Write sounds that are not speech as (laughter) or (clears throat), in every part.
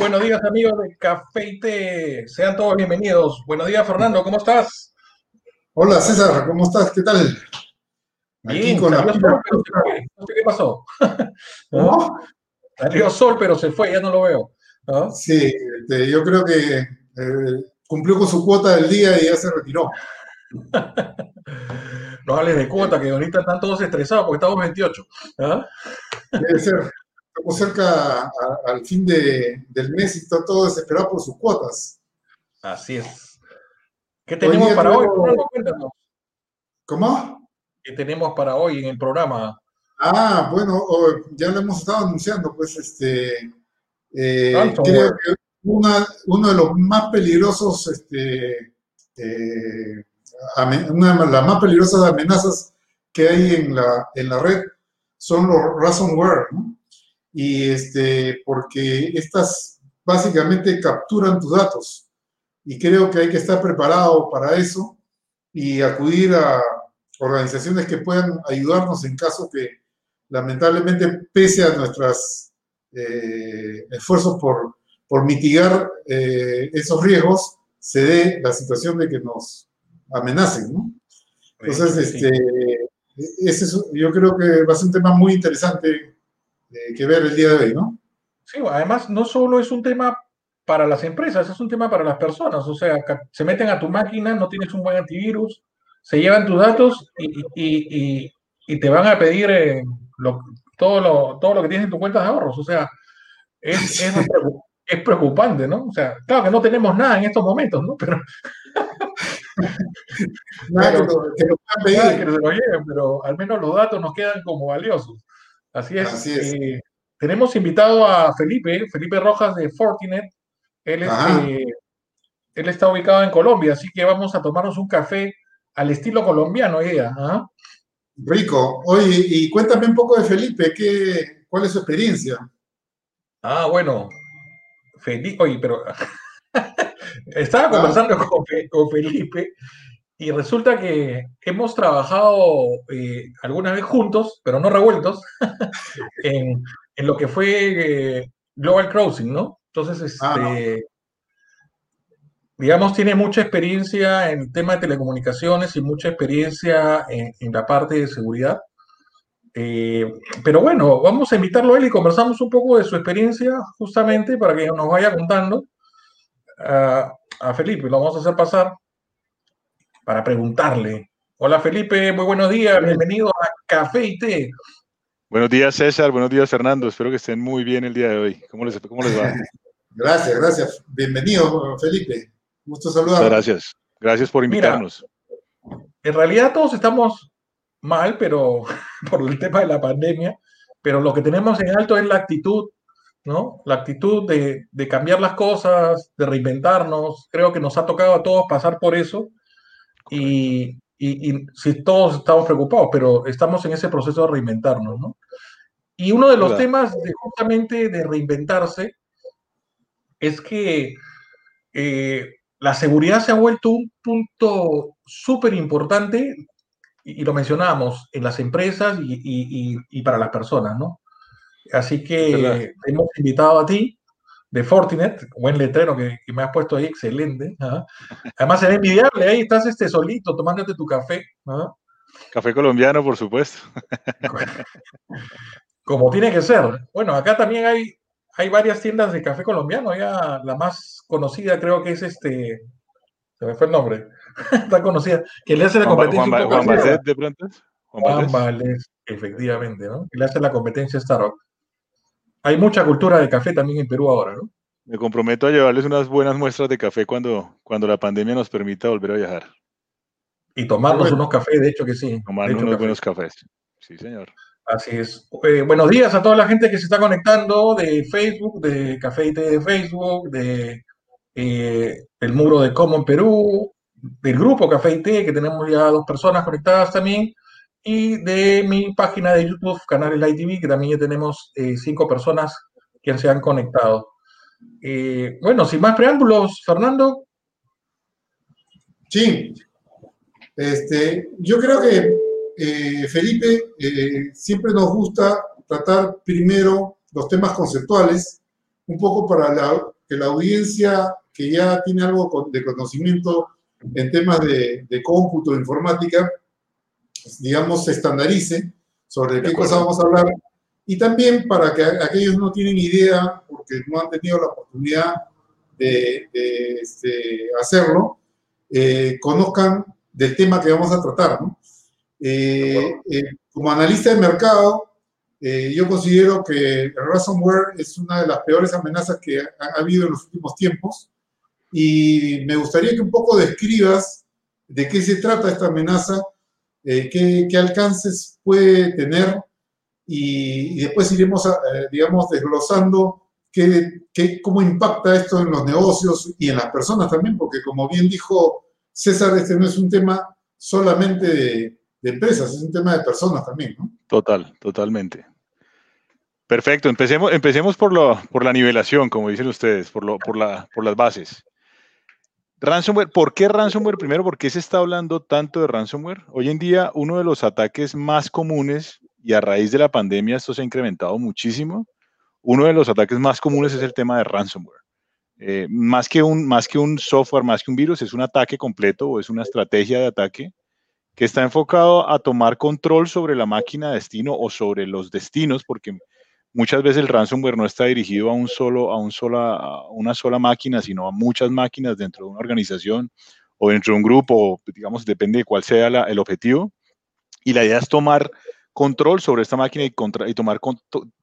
buenos días amigos de Café y Té. Sean todos bienvenidos. Buenos días Fernando, ¿cómo estás? Hola César, ¿cómo estás? ¿Qué tal? Bien, con la... sol, pero se fue. No sé qué pasó. (laughs) ¿No? Salió sol, pero se fue, ya no lo veo. Sí, este, yo creo que eh, cumplió con su cuota del día y ya se retiró. (laughs) no hables de cuota, que ahorita están todos estresados porque estamos 28. ¿ah? Debe ser. Estamos cerca al fin de, del mes y está todo desesperado por sus cuotas. Así es. ¿Qué tenemos para hoy? ¿Cómo? ¿Qué tenemos para hoy en el programa? Ah, bueno, ya lo hemos estado anunciando, pues este, eh, creo que una, uno de los más peligrosos, este, eh, una de las más peligrosas amenazas que hay en la, en la red son los ransomware, ¿no? Y este, porque estas básicamente capturan tus datos. Y creo que hay que estar preparado para eso y acudir a organizaciones que puedan ayudarnos en caso que lamentablemente, pese a nuestros eh, esfuerzos por, por mitigar eh, esos riesgos, se dé la situación de que nos amenacen, ¿no? Entonces, este, ese yo creo que va a ser un tema muy interesante eh, que ver el día de hoy, ¿no? Sí, además no solo es un tema para las empresas, es un tema para las personas, o sea, se meten a tu máquina, no tienes un buen antivirus, se llevan tus datos y, y, y, te van a pedir eh, lo, todo, lo, todo lo que tienes en tu cuenta de ahorros, o sea, es, es, (laughs) es, preocupante, ¿no? O sea, claro que no tenemos nada en estos momentos, ¿no? Pero... nada que, lo, que se lo lleven, pero al menos los datos nos quedan como valiosos. Así es. Eh, tenemos invitado a Felipe, Felipe Rojas de Fortinet. Él, eh, él está ubicado en Colombia, así que vamos a tomarnos un café al estilo colombiano, ella. ¿ah? Rico. Oye, y cuéntame un poco de Felipe, ¿qué, ¿cuál es su experiencia? Ah, bueno, Felipe, oye, pero (laughs) estaba ah. conversando con, Felipe y resulta que hemos trabajado eh, alguna vez juntos, pero no revueltos, (laughs) en, lo que fue eh, Global Crossing, ¿no? Entonces, ah. este, digamos, tiene mucha experiencia en el tema de telecomunicaciones y mucha experiencia en, la parte de seguridad. Eh, pero bueno, vamos a invitarlo a él y conversamos un poco de su experiencia justamente para que nos vaya contando. a Felipe, lo vamos a hacer pasar para preguntarle. Hola Felipe, muy buenos días, bienvenido a Café y Té. Buenos días César, buenos días Fernando, espero que estén muy bien el día de hoy. ¿Cómo les, cómo les va? (laughs) Gracias, gracias. Bienvenido Felipe, gusto saludar. Gracias, gracias por invitarnos. en realidad todos estamos mal, pero (laughs) por el tema de la pandemia, pero lo que tenemos en alto es la actitud ¿no? La actitud de, de, cambiar las cosas, de reinventarnos, creo que nos ha tocado a todos pasar por eso y, y, si todos estamos preocupados, pero estamos en ese proceso de reinventarnos, ¿no? Y uno de los temas de, justamente de reinventarse es que eh, la seguridad se ha vuelto un punto súper importante, y, lo mencionábamos, en las empresas y, y, para las personas, ¿no? Así que hemos invitado a ti de Fortinet, buen letrero que, me has puesto ahí, excelente. Además, se ve envidiable, ahí estás este solito tomándote tu café. Café colombiano, por supuesto. (laughs) Como tiene que ser. Bueno, acá también hay, hay varias tiendas de café colombiano, ya la más conocida creo que es este, se me fue el nombre, (laughs) está conocida, que le hace la competencia. Juan, Juan, Juan de pronto. Juan, Juan efectivamente, ¿no? Que le hace la competencia a Starbucks hay mucha cultura de café también en Perú ahora, ¿no? Me comprometo a llevarles unas buenas muestras de café cuando, cuando la pandemia nos permita volver a viajar. Y tomarnos unos cafés, de hecho que sí. Tomarnos unos buenos cafés. Sí, señor. Así es. Eh, buenos días a toda la gente que se está conectando de Facebook, de Café y Té de Facebook, de eh, el muro de Como en Perú, del grupo Café y Té, que tenemos ya dos personas conectadas también y de mi página de YouTube, Canales ITV, que también ya tenemos eh, cinco personas que se han conectado. Eh, bueno, sin más preámbulos, Fernando. Sí, este, yo creo que eh, Felipe siempre nos gusta tratar primero los temas conceptuales, un poco para que la audiencia que ya tiene algo de conocimiento en temas de, de cómputo, de informática, digamos, se estandarice sobre qué cosa vamos a hablar. Y también para que aquellos no tienen idea, porque no han tenido la oportunidad de, este, hacerlo, eh, conozcan del tema que vamos a tratar. ¿no? Eh, eh, como analista de mercado, yo considero que el ransomware es una de las peores amenazas que ha habido en los últimos tiempos y me gustaría que un poco describas de qué se trata esta amenaza, eh, qué, alcances puede tener y, después iremos, eh, digamos, desglosando qué, cómo impacta esto en los negocios y en las personas también, porque como bien dijo César, este no es un tema solamente de, empresas, es un tema de personas también, ¿no? Total, totalmente. Perfecto, empecemos, empecemos por, lo, por la nivelación, como dicen ustedes, por, lo, por, la, por las bases. Ransomware, ¿por qué ransomware? Primero, ¿por qué se está hablando tanto de ransomware? Hoy en día, uno de los ataques más comunes, y a raíz de la pandemia esto se ha incrementado muchísimo, uno de los ataques más comunes es el tema de ransomware. Eh, más, que un, más que un software, más que un virus, es un ataque completo o es una estrategia de ataque que está enfocado a tomar control sobre la máquina de destino o sobre los destinos, porque muchas veces el ransomware no está dirigido a, un solo, a, una sola máquina, sino a muchas máquinas dentro de una organización o dentro de un grupo, digamos, depende de cuál sea el objetivo. Y la idea es tomar control sobre esta máquina y,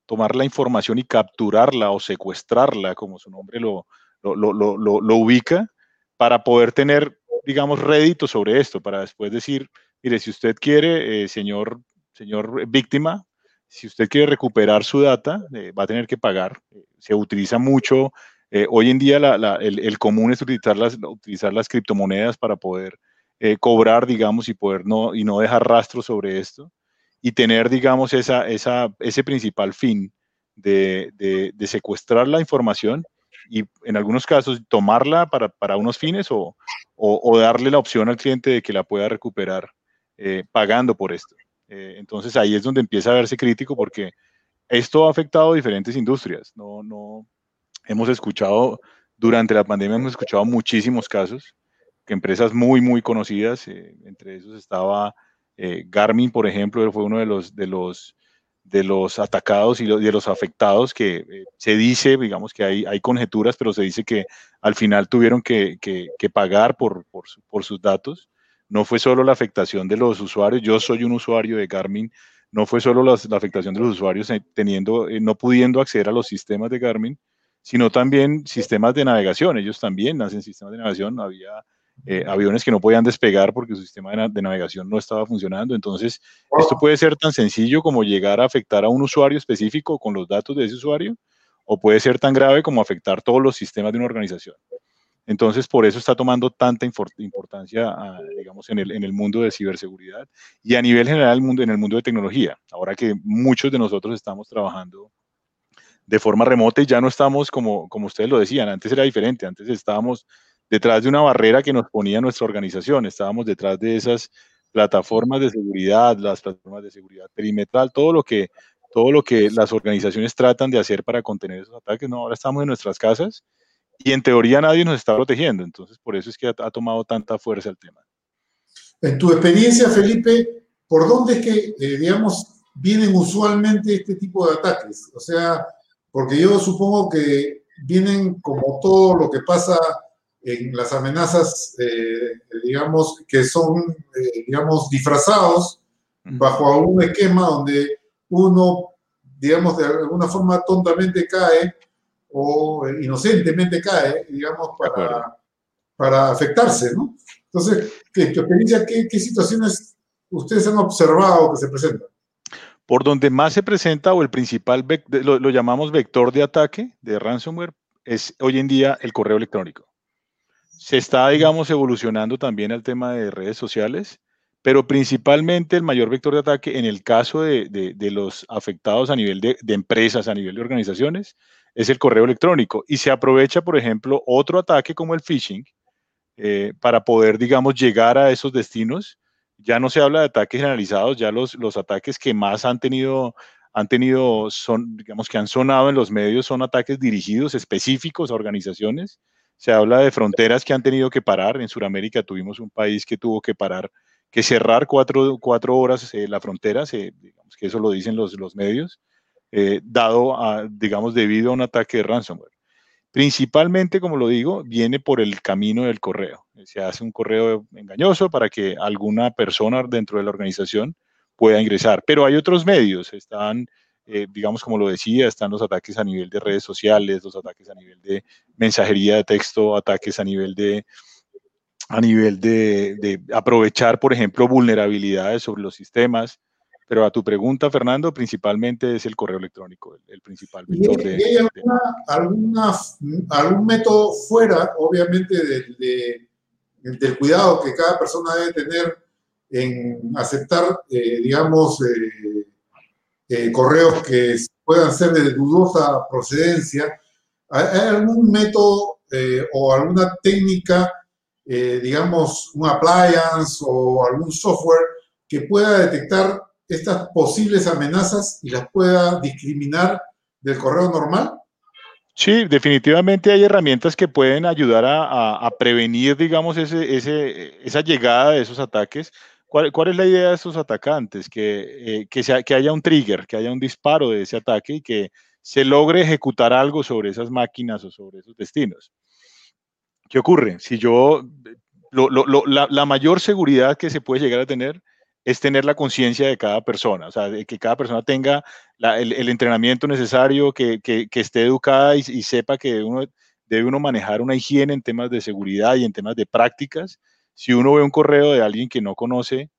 tomar, la información y capturarla o secuestrarla, como su nombre lo, lo, ubica, para poder tener, digamos, rédito sobre esto, para después decir, mire, si usted quiere, eh, señor, señor víctima, si usted quiere recuperar su data, eh, va a tener que pagar. Eh, se utiliza mucho. Eh, hoy en día el, común es utilizar las, utilizar las criptomonedas para poder cobrar, digamos, y poder no, y no dejar rastro sobre esto. Y tener, digamos, esa, esa, ese principal fin de, secuestrar la información y en algunos casos tomarla para, unos fines o, darle la opción al cliente de que la pueda recuperar pagando por esto. Eh, entonces ahí es donde empieza a verse crítico porque esto ha afectado a diferentes industrias. No, no, hemos escuchado, durante la pandemia hemos escuchado muchísimos casos, que empresas muy, muy conocidas, eh, entre esos estaba eh, Garmin, por ejemplo, fue uno de los, de los, de los atacados y de los afectados que se dice, digamos que hay, hay conjeturas, pero se dice que al final tuvieron que, que, pagar por, por sus datos no fue solo la afectación de los usuarios, yo soy un usuario de Garmin, no fue solo la, afectación de los usuarios eh, teniendo, eh, no pudiendo acceder a los sistemas de Garmin, sino también sistemas de navegación. Ellos también hacen sistemas de navegación. Había eh, aviones que no podían despegar porque su sistema de, navegación no estaba funcionando. Entonces, esto puede ser tan sencillo como llegar a afectar a un usuario específico con los datos de ese usuario, o puede ser tan grave como afectar todos los sistemas de una organización. Entonces, por eso está tomando tanta importancia, ah, digamos, en el, mundo de ciberseguridad y a nivel general mundo, en el mundo de tecnología. Ahora que muchos de nosotros estamos trabajando de forma remota y ya no estamos, como, como ustedes lo decían, antes era diferente, antes estábamos detrás de una barrera que nos ponía nuestra organización, estábamos detrás de esas plataformas de seguridad, las plataformas de seguridad perimetral, todo lo que, todo lo que las organizaciones tratan de hacer para contener esos ataques. No, ahora estamos en nuestras casas y en teoría nadie nos está protegiendo. Entonces, por eso es que ha, tomado tanta fuerza el tema. En tu experiencia, Felipe, ¿por dónde es que, eh, digamos, vienen usualmente este tipo de ataques? O sea, porque yo supongo que vienen como todo lo que pasa en las amenazas, eh, digamos, que son, eh, digamos, disfrazados bajo un esquema donde uno, digamos, de alguna forma tontamente cae o inocentemente cae, digamos, para, para afectarse, ¿no? Entonces, ¿en tu experiencia, qué, qué situaciones ustedes han observado que se presentan? Por donde más se presenta o el principal, lo, lo, llamamos vector de ataque de ransomware, es hoy en día el correo electrónico. Se está, digamos, evolucionando también el tema de redes sociales, pero principalmente el mayor vector de ataque en el caso de, de, de los afectados a nivel de, de, empresas, a nivel de organizaciones, es el correo electrónico. Y se aprovecha, por ejemplo, otro ataque como el phishing eh, para poder, digamos, llegar a esos destinos. Ya no se habla de ataques generalizados, ya los, los ataques que más han tenido, han tenido, son, digamos que han sonado en los medios, son ataques dirigidos específicos a organizaciones. Se habla de fronteras que han tenido que parar. En Sudamérica tuvimos un país que tuvo que parar, que cerrar cuatro, cuatro horas eh, la frontera, digamos que eso lo dicen los, los medios, eh, dado, a, digamos, debido a un ataque de ransomware. Principalmente, como lo digo, viene por el camino del correo. Se hace un correo engañoso para que alguna persona dentro de la organización pueda ingresar. Pero hay otros medios, están, eh, digamos, como lo decía, están los ataques a nivel de redes sociales, los ataques a nivel de mensajería de texto, ataques a nivel de, a nivel de, aprovechar, por ejemplo, vulnerabilidades sobre los sistemas. Pero a tu pregunta, Fernando, principalmente es el correo electrónico, el, principal vector de, ¿Y hay alguna, algún método fuera, obviamente, del cuidado que cada persona debe tener en aceptar, eh, digamos, eh, eh, correos que puedan ser de dudosa procedencia. ¿Hay algún método o alguna técnica, digamos, un appliance o algún software que pueda detectar estas posibles amenazas y las pueda discriminar del correo normal? Sí, definitivamente hay herramientas que pueden ayudar a, prevenir, digamos, ese, esa llegada de esos ataques. ¿Cuál, es la idea de esos atacantes? Que, eh, que, que haya un trigger, que haya un disparo de ese ataque y que se logre ejecutar algo sobre esas máquinas o sobre esos destinos. ¿Qué ocurre? Si yo, la, mayor seguridad que se puede llegar a tener es tener la conciencia de cada persona, o sea, de que cada persona tenga el, entrenamiento necesario, que, esté educada y, y, sepa que uno, debe uno manejar una higiene en temas de seguridad y en temas de prácticas si uno ve un correo de alguien que no conoce,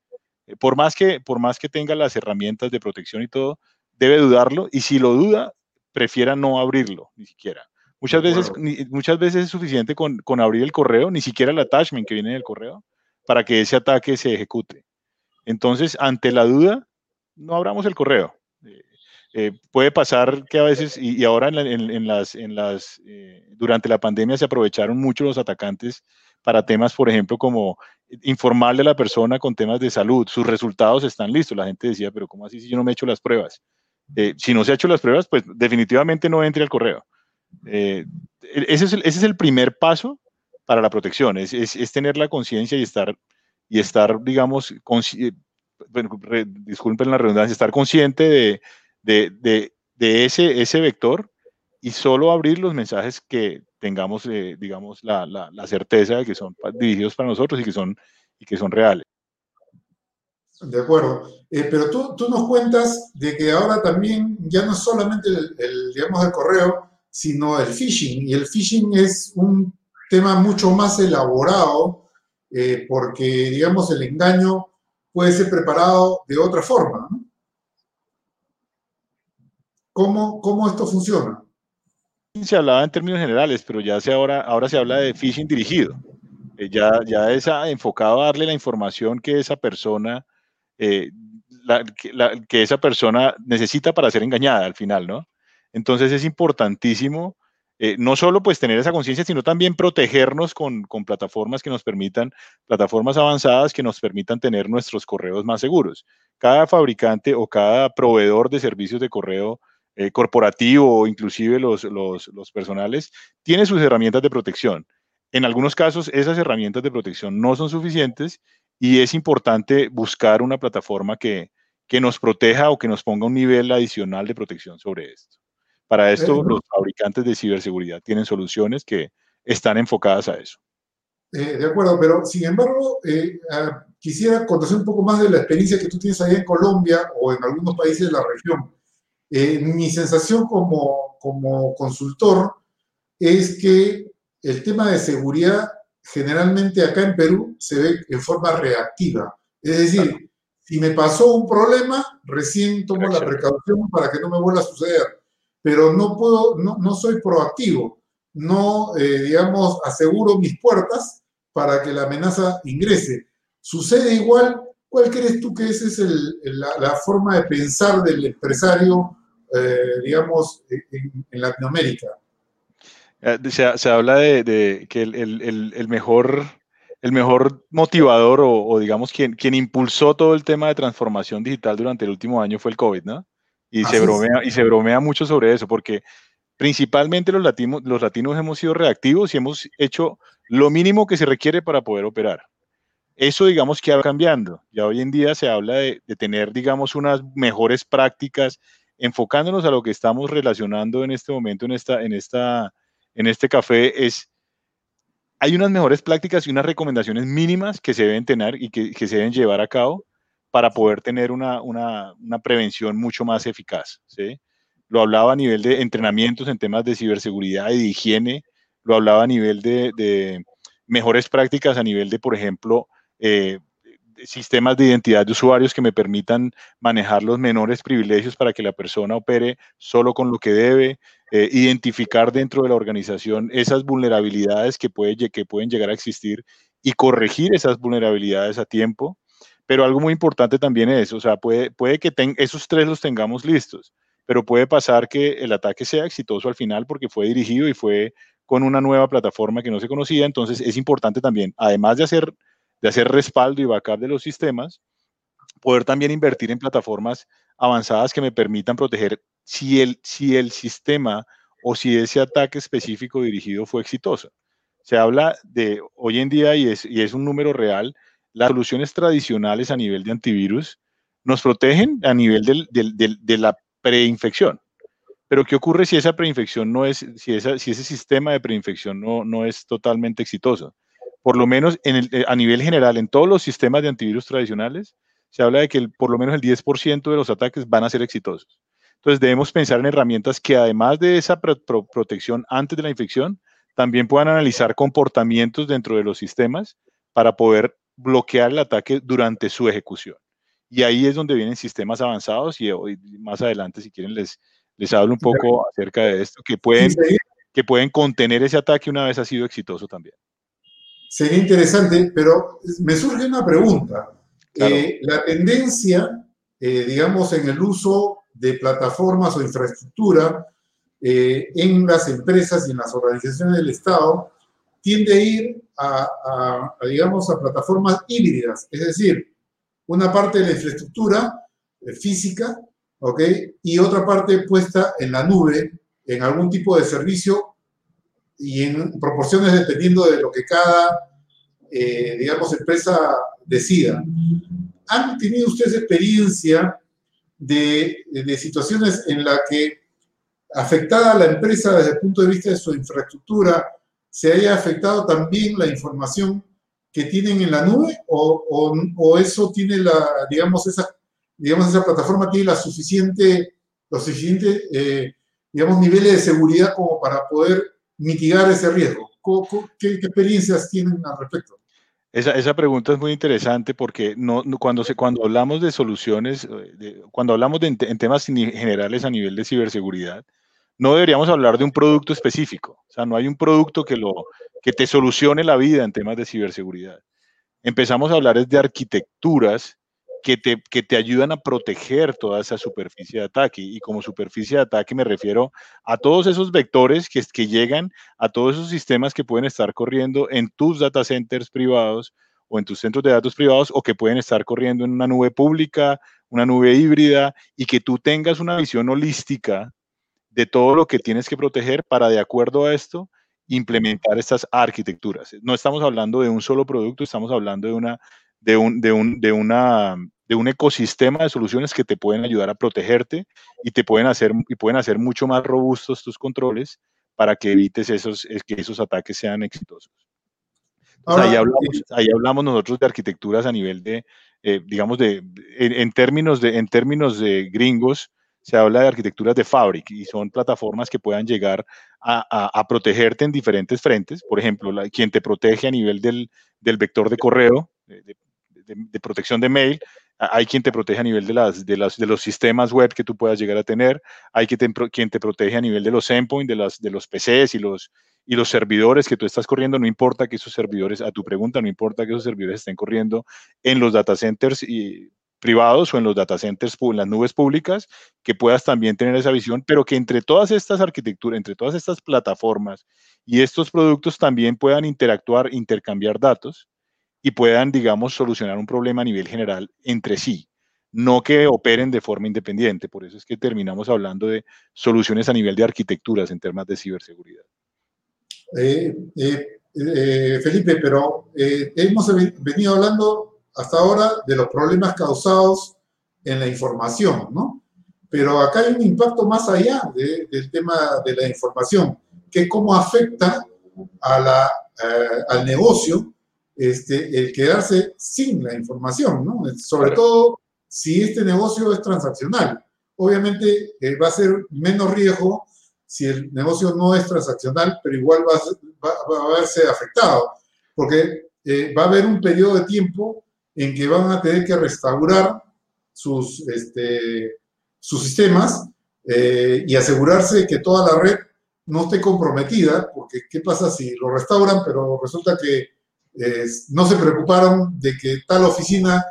eh, por más que, por más que tenga las herramientas de protección y todo, debe dudarlo y si lo duda, prefiera no abrirlo, ni siquiera. Muchas veces, muchas veces es suficiente con, abrir el correo, ni siquiera el attachment que viene en el correo, para que ese ataque se ejecute. Entonces, ante la duda, no abramos el correo. Eh, eh, puede pasar que a veces, y, ahora en, las, en las, durante la pandemia se aprovecharon mucho los atacantes para temas, por ejemplo, como informarle a la persona con temas de salud, sus resultados están listos. La gente decía, pero ¿cómo así si yo no me he hecho las pruebas? Eh, si no se ha hecho las pruebas, pues definitivamente no entre al correo. Eh, ese, es el, ese, es el, primer paso para la protección, es, es, tener la conciencia y estar, y estar, digamos, eh, disculpen la redundancia, estar consciente de, de, de, ese, ese vector y solo abrir los mensajes que tengamos, eh, digamos, la, la, certeza de que son dirigidos para nosotros y que son, y que son reales. De acuerdo. Eh, pero tú, tú, nos cuentas de que ahora también ya no es solamente el, digamos, el correo, sino el phishing. Y el phishing es un tema mucho más elaborado eh, porque, digamos, el engaño puede ser preparado de otra forma. ¿Cómo, ¿Cómo esto funciona? se hablaba en términos generales, pero ya se ahora, ahora se habla de phishing dirigido. Eh, ya, ya es enfocado a darle la información que esa persona, eh, que, esa persona necesita para ser engañada al final, ¿no? Entonces es importantísimo eh, no solo pues tener esa conciencia, sino también protegernos con, con, plataformas que nos permitan, plataformas avanzadas que nos permitan tener nuestros correos más seguros. Cada fabricante o cada proveedor de servicios de correo eh, corporativo o inclusive los, los, los personales, tiene sus herramientas de protección. En algunos casos, esas herramientas de protección no son suficientes y es importante buscar una plataforma que, que nos proteja o que nos ponga un nivel adicional de protección sobre esto. Para esto, los fabricantes de ciberseguridad tienen soluciones que están enfocadas a eso. Eh, de acuerdo, pero sin embargo, eh, ah, quisiera conocer un poco más de la experiencia que tú tienes ahí en Colombia o en algunos países de la región. Eh, mi sensación como, como consultor es que el tema de seguridad generalmente acá en Perú se ve en forma reactiva. Es decir, si me pasó un problema, recién tomo la precaución para que no me vuelva a suceder. Pero no puedo, no, no soy proactivo. No, eh, digamos, aseguro mis puertas para que la amenaza ingrese. Sucede igual. ¿Cuál crees tú que esa es la, la, forma de pensar del empresario eh, digamos, en, Latinoamérica. Eh, se, habla de, que el, mejor, el mejor motivador o, digamos quien, quien impulsó todo el tema de transformación digital durante el último año fue el COVID, ¿no? Y se, bromea, y se bromea mucho sobre eso, porque principalmente los latinos, los latinos hemos sido reactivos y hemos hecho lo mínimo que se requiere para poder operar. Eso, digamos, que va cambiando. Ya hoy en día se habla de, tener, digamos, unas mejores prácticas, enfocándonos a lo que estamos relacionando en este momento, en, esta, en, esta, en este café, es, hay unas mejores prácticas y unas recomendaciones mínimas que se deben tener y que, que se deben llevar a cabo para poder tener una, una, una prevención mucho más eficaz. ¿sí? Lo hablaba a nivel de entrenamientos en temas de ciberseguridad y de higiene, lo hablaba a nivel de, de mejores prácticas, a nivel de, por ejemplo, eh, sistemas de identidad de usuarios que me permitan manejar los menores privilegios para que la persona opere solo con lo que debe, eh, identificar dentro de la organización esas vulnerabilidades que, puede, que pueden llegar a existir y corregir esas vulnerabilidades a tiempo. Pero algo muy importante también es, o sea, puede, puede que esos tres los tengamos listos, pero puede pasar que el ataque sea exitoso al final porque fue dirigido y fue con una nueva plataforma que no se conocía. Entonces es importante también, además de hacer de hacer respaldo y backup de los sistemas, poder también invertir en plataformas avanzadas que me permitan proteger si el, si el sistema o si ese ataque específico dirigido fue exitoso. Se habla de hoy en día, y es, y es un número real, las soluciones tradicionales a nivel de antivirus nos protegen a nivel de la preinfección. Pero ¿qué ocurre si esa preinfección no es, si, ese sistema de preinfección no, no es totalmente exitoso? por lo menos eh, a nivel general, en todos los sistemas de antivirus tradicionales, se habla de que por lo menos el 10% de los ataques van a ser exitosos. Entonces debemos pensar en herramientas que además de esa protección antes de la infección, también puedan analizar comportamientos dentro de los sistemas para poder bloquear el ataque durante su ejecución. Y ahí es donde vienen sistemas avanzados y hoy, más adelante, si quieren, les, les hablo un poco acerca de esto, que pueden, que pueden contener ese ataque una vez ha sido exitoso también. Sería interesante, pero me surge una pregunta. Eh, la tendencia, eh, digamos, en el uso de plataformas o infraestructura eh, en las empresas y en las organizaciones del Estado tiende a ir a, digamos, a plataformas híbridas, es decir, una parte de la infraestructura física, ¿ok? Y otra parte puesta en la nube, en algún tipo de servicio y en proporciones dependiendo de lo que cada, eh, digamos, empresa decida. ¿Han tenido ustedes experiencia de, de situaciones en la que afectada la empresa desde el punto de vista de su infraestructura, se haya afectado también la información que tienen en la nube o, o, eso tiene la, digamos, esa, digamos, esa plataforma tiene la suficiente, los suficientes, eh, digamos, niveles de seguridad como para poder mitigar ese riesgo? ¿Qué, experiencias tienen al respecto? Esa, esa, pregunta es muy interesante porque no, cuando, se, cuando hablamos de soluciones, eh, cuando hablamos de, en temas generales a nivel de ciberseguridad, no deberíamos hablar de un producto específico. O sea, no hay un producto que, lo, que te solucione la vida en temas de ciberseguridad. Empezamos a hablar de arquitecturas que te, que te ayudan a proteger toda esa superficie de ataque. Y como superficie de ataque me refiero a todos esos vectores que, que llegan a todos esos sistemas que pueden estar corriendo en tus data centers privados o en tus centros de datos privados o que pueden estar corriendo en una nube pública, una nube híbrida y que tú tengas una visión holística de todo lo que tienes que proteger para, de acuerdo a esto, implementar estas arquitecturas. No estamos hablando de un solo producto, estamos hablando de una de un, de un, de una, de un ecosistema de soluciones que te pueden ayudar a protegerte y te pueden hacer, y pueden hacer mucho más robustos tus controles para que evites esos, que esos ataques sean exitosos. ahí, hablamos, ahí hablamos nosotros de arquitecturas a nivel de, eh, digamos, de, en, términos de, en términos de gringos, se habla de arquitecturas de Fabric y son plataformas que puedan llegar a, a, protegerte en diferentes frentes. Por ejemplo, la, quien te protege a nivel del, del vector de correo, de, de, protección de mail, hay quien te protege a nivel de, las, de, las, de los sistemas web que tú puedas llegar a tener, hay quien te, quien te protege a nivel de los endpoints, de, de los PCs y los, y los servidores que tú estás corriendo, no importa que esos servidores, a tu pregunta, no importa que esos servidores estén corriendo en los data centers y, privados o en los data centers, en las nubes públicas, que puedas también tener esa visión, pero que entre todas estas arquitecturas, entre todas estas plataformas y estos productos también puedan interactuar, intercambiar datos y puedan, digamos, solucionar un problema a nivel general entre sí. no que operen de forma independiente. Por eso es que terminamos hablando de soluciones a nivel de arquitecturas en temas de ciberseguridad. Eh, eh, eh, Felipe, pero hemos venido hablando hasta ahora de los problemas causados en la información, ¿no? Pero acá hay un impacto más allá del tema de la información, que cómo afecta a la, al negocio este, el quedarse sin la información, ¿no? Sobre todo si este negocio es transaccional. Obviamente eh, va a ser menos riesgo si el negocio no es transaccional, pero igual va a, verse afectado, porque eh, va a haber un periodo de tiempo en que van a tener que restaurar sus, este, sus sistemas eh, y asegurarse que toda la red no esté comprometida, porque ¿qué pasa si lo restauran, pero resulta que no se preocuparon de que tal oficina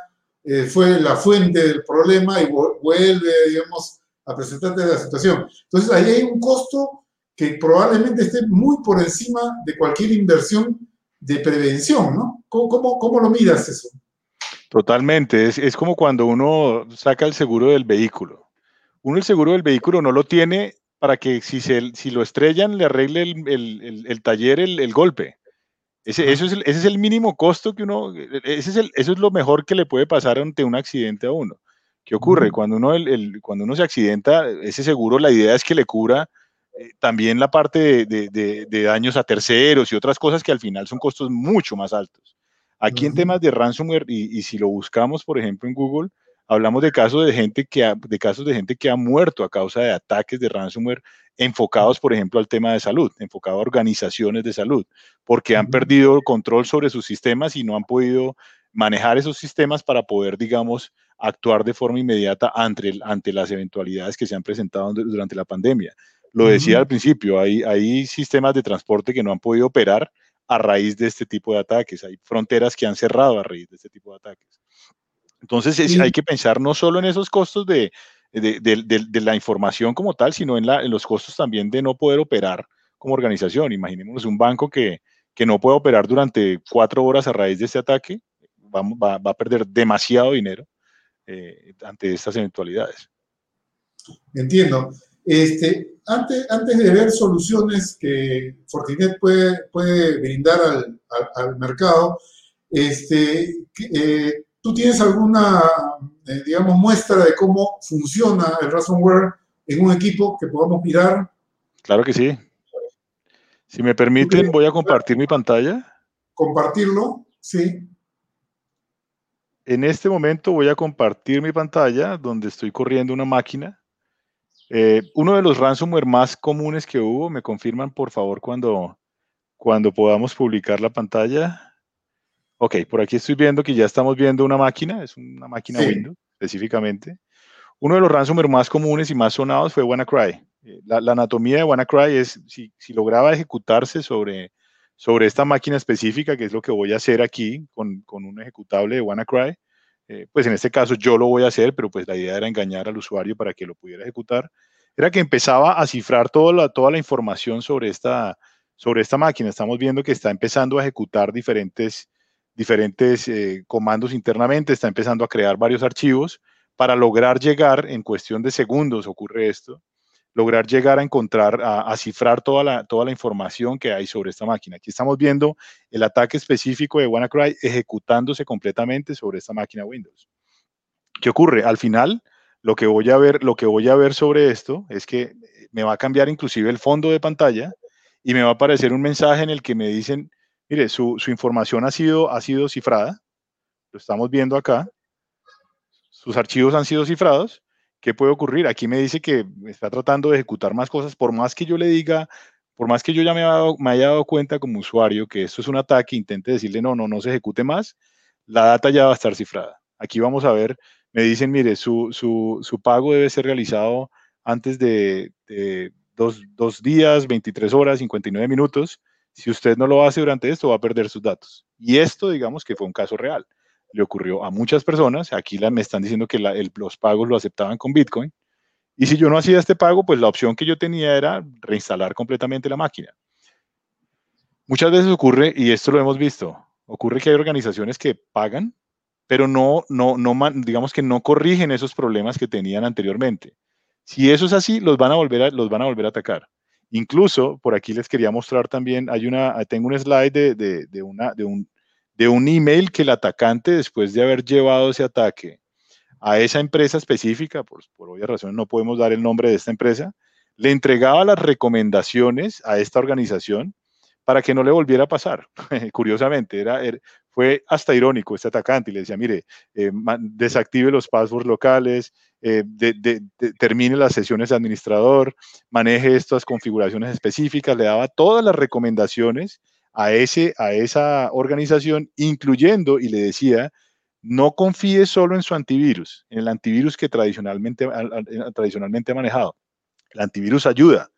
eh, fue la fuente del problema y vuelve, digamos, a presentarte la situación. Entonces, ahí hay un costo que probablemente esté muy por encima de cualquier inversión de prevención, ¿no? ¿Cómo, cómo, lo miras eso? Totalmente, es, es, como cuando uno saca el seguro del vehículo. Uno el seguro del vehículo no lo tiene para que si, se, si lo estrellan le arregle el, el, el, taller el, golpe. Ese, eso es el, ese es el mínimo costo que uno, ese es el, eso es lo mejor que le puede pasar ante un accidente a uno. ¿Qué ocurre? Cuando uno, el, cuando uno se accidenta, ese seguro, la idea es que le cubra eh, también la parte de, de, de, daños a terceros y otras cosas que al final son costos mucho más altos. Aquí en temas de ransomware, y, y, si lo buscamos, por ejemplo, en Google, hablamos de casos de gente que ha, de casos de gente que ha muerto a causa de ataques de ransomware enfocados, por ejemplo, al tema de salud, enfocados a organizaciones de salud, porque han perdido control sobre sus sistemas y no han podido manejar esos sistemas para poder, digamos, actuar de forma inmediata ante, ante las eventualidades que se han presentado durante la pandemia. Lo decía al principio, hay, hay sistemas de transporte que no han podido operar a raíz de este tipo de ataques, hay fronteras que han cerrado a raíz de este tipo de ataques. Entonces hay que pensar no solo en esos costos de, de, la información como tal, sino en, los costos también de no poder operar como organización. Imaginémonos un banco que, no puede operar durante cuatro horas a raíz de este ataque, va, a perder demasiado dinero eh, ante estas eventualidades. Entiendo. Este, antes, antes de ver soluciones que Fortinet puede, puede brindar al, mercado, este, eh, ¿Tú tienes alguna, eh, digamos, muestra de cómo funciona el ransomware en un equipo que podamos mirar? Claro que sí. Si me permiten, voy a compartir mi pantalla. Compartirlo, sí. En este momento voy a compartir mi pantalla donde estoy corriendo una máquina. Eh, uno de los ransomware más comunes que hubo, me confirman por favor cuando, cuando podamos publicar la pantalla. Ok, por aquí estoy viendo que ya estamos viendo una máquina, es una máquina Windows específicamente. Uno de los ransomware más comunes y más sonados fue WannaCry. Eh, la, la anatomía de WannaCry es si, si, lograba ejecutarse sobre, sobre esta máquina específica, que es lo que voy a hacer aquí con, con un ejecutable de WannaCry, eh, pues en este caso yo lo voy a hacer, pero pues la idea era engañar al usuario para que lo pudiera ejecutar, era que empezaba a cifrar toda la, toda la información sobre esta, sobre esta máquina. Estamos viendo que está empezando a ejecutar diferentes diferentes eh, comandos internamente, está empezando a crear varios archivos para lograr llegar, en cuestión de segundos ocurre esto, lograr llegar a encontrar, a, cifrar toda la, toda la información que hay sobre esta máquina. Aquí estamos viendo el ataque específico de WannaCry ejecutándose completamente sobre esta máquina Windows. ¿Qué ocurre? Al final, lo que voy a ver, lo que voy a ver sobre esto es que me va a cambiar inclusive el fondo de pantalla y me va a aparecer un mensaje en el que me dicen, Mire, su, información ha sido, ha sido cifrada, lo estamos viendo acá, sus archivos han sido cifrados. ¿Qué puede ocurrir? Aquí me dice que está tratando de ejecutar más cosas, por más que yo le diga, por más que yo ya me, haya dado cuenta como usuario que esto es un ataque, intente decirle no, no, no se ejecute más, la data ya va a estar cifrada. Aquí vamos a ver, me dicen, mire, su, pago debe ser realizado antes de, dos, dos, días, 23 horas, 59 minutos. Si usted no lo hace durante esto, va a perder sus datos. Y esto, digamos que fue un caso real. Le ocurrió a muchas personas. Aquí me están diciendo que los pagos lo aceptaban con Bitcoin. Y si yo no hacía este pago, pues la opción que yo tenía era reinstalar completamente la máquina. Muchas veces ocurre, y esto lo hemos visto, ocurre que hay organizaciones que pagan pero no, no, no, digamos que no corrigen esos problemas que tenían anteriormente. Si eso es así, los van a volver a, los van a, volver a atacar. Incluso, por aquí les quería mostrar también, hay una, tengo un slide de, de, de una, de, un, de un email que el atacante, después de haber llevado ese ataque a esa empresa específica, por, por obvias razones no podemos dar el nombre de esta empresa, le entregaba las recomendaciones a esta organización para que no le volviera a pasar. (laughs) Curiosamente, era, fue hasta irónico este atacante y le decía, mire, eh, desactive los passwords locales, eh, termine las sesiones de administrador, maneje estas configuraciones específicas, le daba todas las recomendaciones a, ese, a esa organización, incluyendo, y le decía, no confíe solo en su antivirus, en el antivirus que tradicionalmente, tradicionalmente ha manejado. El antivirus ayuda,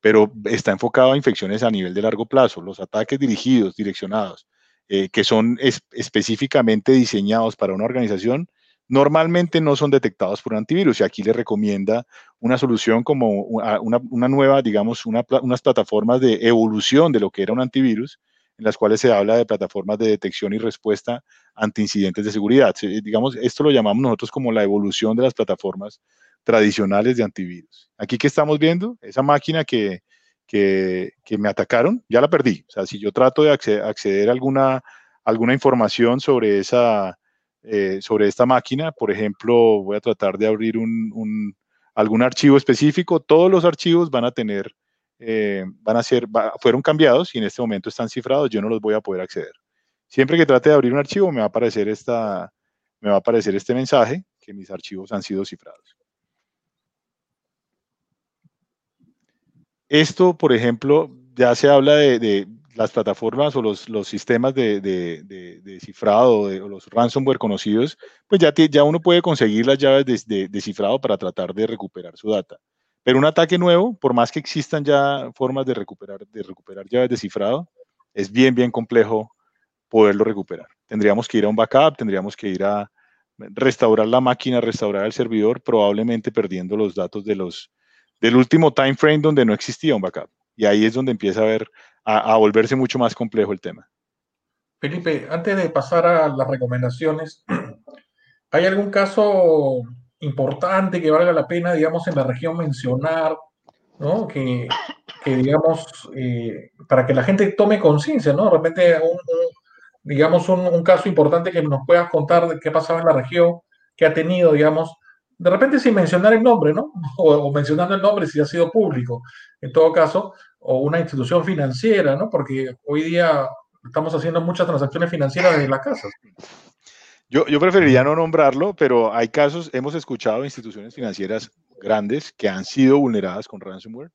pero está enfocado a infecciones a nivel de largo plazo. Los ataques dirigidos, direccionados, eh, que son específicamente diseñados para una organización, normalmente no son detectados por un antivirus. Y aquí le recomienda una solución como una, nueva, digamos, unas plataformas de evolución de lo que era un antivirus, en las cuales se habla de plataformas de detección y respuesta ante incidentes de seguridad. Digamos, esto lo llamamos nosotros como la evolución de las plataformas tradicionales de antivirus. Aquí que estamos viendo, esa máquina que, que, me atacaron, ya la perdí. O sea, si yo trato de acceder, a alguna, alguna información sobre, esa, eh, sobre esta máquina, por ejemplo, voy a tratar de abrir un, algún archivo específico, todos los archivos van a tener, eh, van a ser, fueron cambiados y en este momento están cifrados, yo no los voy a poder acceder. Siempre que trate de abrir un archivo me va a aparecer, esta, me va a aparecer este mensaje que mis archivos han sido cifrados. Esto, por ejemplo, ya se habla de, las plataformas o los, sistemas de, cifrado o los ransomware conocidos, pues ya, ya uno puede conseguir las llaves de, cifrado para tratar de recuperar su data. Pero un ataque nuevo, por más que existan ya formas de recuperar, de recuperar llaves de cifrado, es bien, bien complejo poderlo recuperar. Tendríamos que ir a un backup, tendríamos que ir a restaurar la máquina, restaurar el servidor, probablemente perdiendo los datos de los, del último time frame donde no existía un backup. Y ahí es donde empieza a, ver, a, volverse mucho más complejo el tema. Felipe, antes de pasar a las recomendaciones, (clears throat) ¿hay algún caso importante que valga la pena, digamos, en la región mencionar, ¿no? Que, digamos, eh, para que la gente tome conciencia, ¿no? De repente, digamos, un, un, caso importante que nos puedas contar de qué pasaba en la región, que ha tenido, digamos, de repente sin mencionar el nombre, ¿no? (laughs) O, mencionando el nombre si ha sido público, en todo caso, o una institución financiera, ¿no? Porque hoy día estamos haciendo muchas transacciones financieras desde la casa. Yo, yo preferiría no nombrarlo, pero hay casos, hemos escuchado instituciones financieras grandes que han sido vulneradas con ransomware.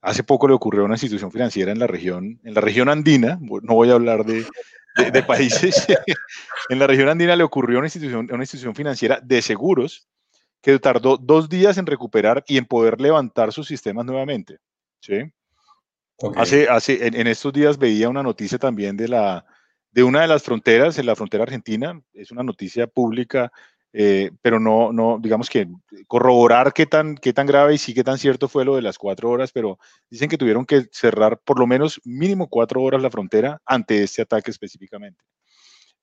Hace poco le ocurrió a una institución financiera en la región, en la región andina, no voy a hablar de, de, países. (laughs) en la región andina le ocurrió a una institución, una institución financiera de seguros que tardó dos días en recuperar y en poder levantar sus sistemas nuevamente. ¿sí? Hace, hace, en, estos días veía una noticia también de, la, de una de las fronteras, en la frontera argentina, es una noticia pública eh, pero no, no, digamos que corroborar qué tan, qué tan grave y sí qué tan cierto fue lo de las cuatro horas, pero dicen que tuvieron que cerrar por lo menos mínimo cuatro horas la frontera ante este ataque específicamente.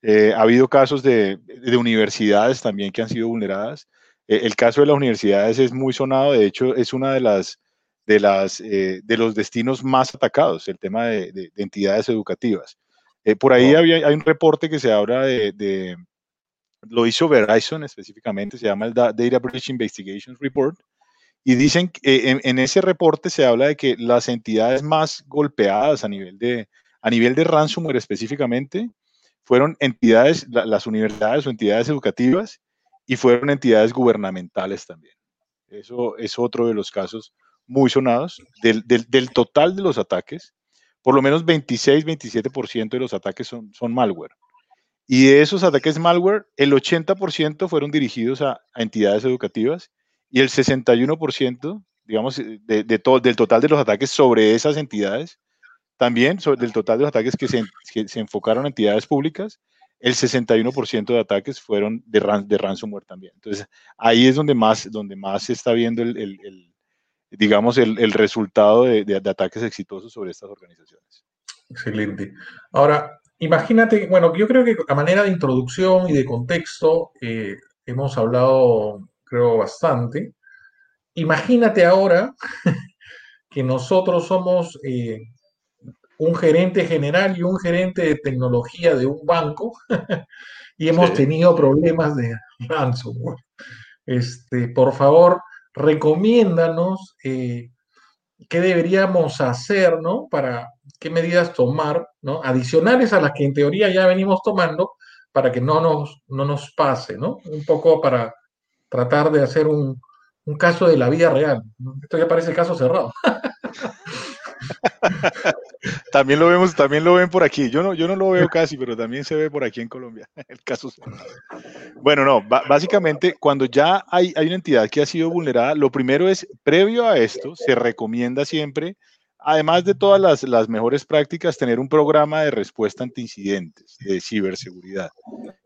Eh, ha habido casos de, de, universidades también que han sido vulneradas. Eh, el caso de las universidades es muy sonado, de hecho es una de las de, las, de los destinos más atacados, el tema de, de entidades educativas. por ahí había, hay un reporte que se habla de, lo hizo Verizon específicamente, se llama el Data Breach Investigation Report, y dicen que eh, en, ese reporte se habla de que las entidades más golpeadas a nivel de, a nivel de ransomware específicamente fueron entidades, las universidades o entidades educativas, y fueron entidades gubernamentales también. Eso es otro de los casos muy sonados. Del, del, total de los ataques, por lo menos 26-27% de los ataques son, son malware. Y de esos ataques malware, el 80% fueron dirigidos a, entidades educativas y el 61%, digamos, de, de del total de los ataques sobre esas entidades, también del total de los ataques que se, se enfocaron a entidades públicas, el 61% de ataques fueron de, de, ransomware también. Entonces, ahí es donde más, donde más se está viendo el, el, digamos, el, resultado de, de, ataques exitosos sobre estas organizaciones. Excelente. Ahora, imagínate, bueno, yo creo que a manera de introducción y de contexto eh, hemos hablado, creo, bastante. Imagínate ahora (laughs) que nosotros somos eh, un gerente general y un gerente de tecnología de un banco (laughs) y hemos tenido problemas de ransomware. Este, por favor, recomiéndanos eh, qué deberíamos hacer, ¿no? Para qué medidas tomar, ¿no? Adicionales a las que en teoría ya venimos tomando para que no nos, no nos pase, ¿no? Un poco para tratar de hacer un, un caso de la vida real. Esto ya parece caso cerrado. (laughs) (laughs) también lo vemos, también lo ven por aquí. Yo no, yo no lo veo casi, pero también se ve por aquí en Colombia. (laughs) El caso Bueno, no, básicamente cuando ya hay, hay una entidad que ha sido vulnerada, lo primero es, previo a esto, se recomienda siempre, además de todas las, mejores prácticas, tener un programa de respuesta ante incidentes de ciberseguridad.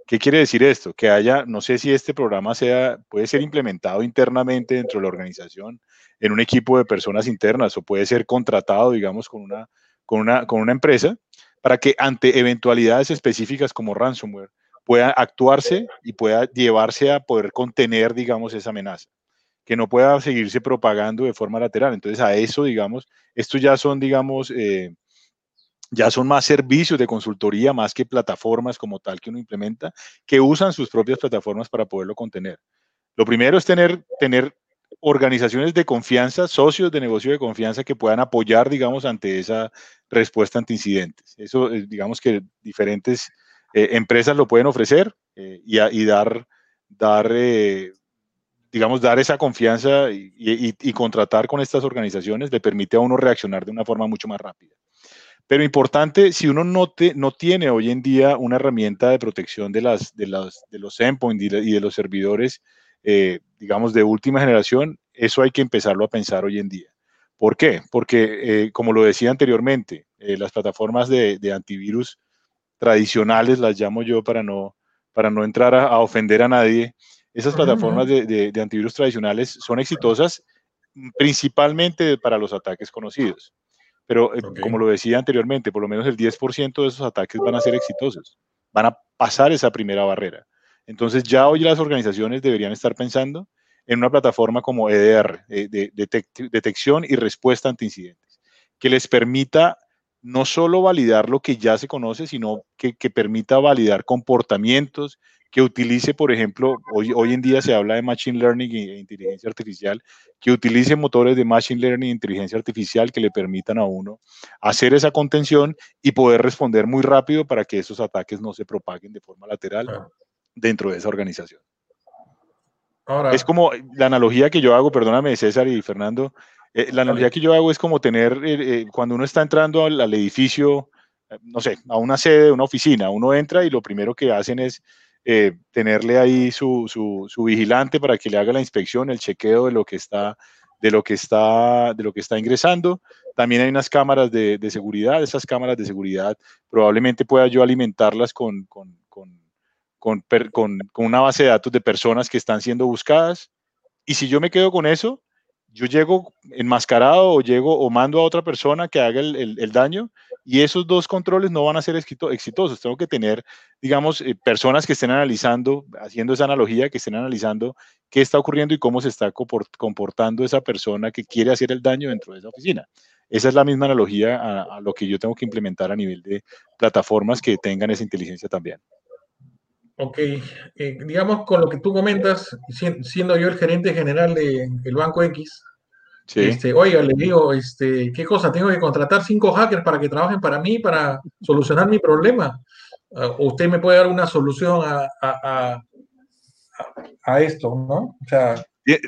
¿Qué quiere decir esto? Que haya, no sé si este programa sea, puede ser implementado internamente dentro de la organización, en un equipo de personas internas o puede ser contratado, digamos, con una, con una, con una empresa para que ante eventualidades específicas como ransomware pueda actuarse y pueda llevarse a poder contener, digamos, esa amenaza, que no pueda seguirse propagando de forma lateral. Entonces, a eso, digamos, estos ya son, digamos, eh, ya son más servicios de consultoría más que plataformas como tal que uno implementa, que usan sus propias plataformas para poderlo contener. Lo primero es tener, tener organizaciones de confianza, socios de negocio de confianza que puedan apoyar, digamos, ante esa respuesta ante incidentes. Eso, eh, digamos que diferentes eh, empresas lo pueden ofrecer y, dar, dar digamos, dar esa confianza y, contratar con estas organizaciones le permite a uno reaccionar de una forma mucho más rápida. Pero importante, si uno no, no tiene hoy en día una herramienta de protección de, las, de, las, de los endpoints y de los servidores, eh, digamos, de última generación, eso hay que empezarlo a pensar hoy en día. ¿Por qué? Porque, eh, como lo decía anteriormente, eh, las plataformas de, antivirus tradicionales, las llamo yo para no, para no entrar a, ofender a nadie, esas plataformas de, antivirus tradicionales son exitosas principalmente para los ataques conocidos. Pero, como lo decía anteriormente, por lo menos el 10% de esos ataques van a ser exitosos, van a pasar esa primera barrera. Entonces ya hoy las organizaciones deberían estar pensando en una plataforma como EDR, eh, de, detección y respuesta ante incidentes, que les permita no solo validar lo que ya se conoce, sino que, permita validar comportamientos, que utilice, por ejemplo, hoy, hoy en día se habla de Machine Learning e inteligencia artificial, que utilice motores de Machine Learning e inteligencia artificial que le permitan a uno hacer esa contención y poder responder muy rápido para que esos ataques no se propaguen de forma lateral dentro de esa organización. Ahora, es como la analogía que yo hago, perdóname César y Fernando, eh, la analogía que yo hago es como tener, eh, eh, cuando uno está entrando al, edificio, no sé, a una sede, una oficina, uno entra y lo primero que hacen es tenerle ahí su, vigilante para que le haga la inspección, el chequeo de lo que está, de lo que está, de lo que está ingresando. También hay unas cámaras de, seguridad, esas cámaras de seguridad probablemente pueda yo alimentarlas con, con, con con, con, una base de datos de personas que están siendo buscadas. Y si yo me quedo con eso, yo llego enmascarado o llego o mando a otra persona que haga el, daño y esos dos controles no van a ser exitosos. Tengo que tener, digamos, eh, personas que estén analizando, haciendo esa analogía, que estén analizando qué está ocurriendo y cómo se está comportando esa persona que quiere hacer el daño dentro de esa oficina. Esa es la misma analogía a, lo que yo tengo que implementar a nivel de plataformas que tengan esa inteligencia también. Ok, eh, digamos con lo que tú comentas, siendo yo el gerente general del Banco X, este, oiga, le digo, este, ¿qué cosa? Tengo que contratar cinco hackers para que trabajen para mí, para solucionar mi problema. Uh, usted me puede dar una solución a, a, a, esto, ¿no? O sea, eh,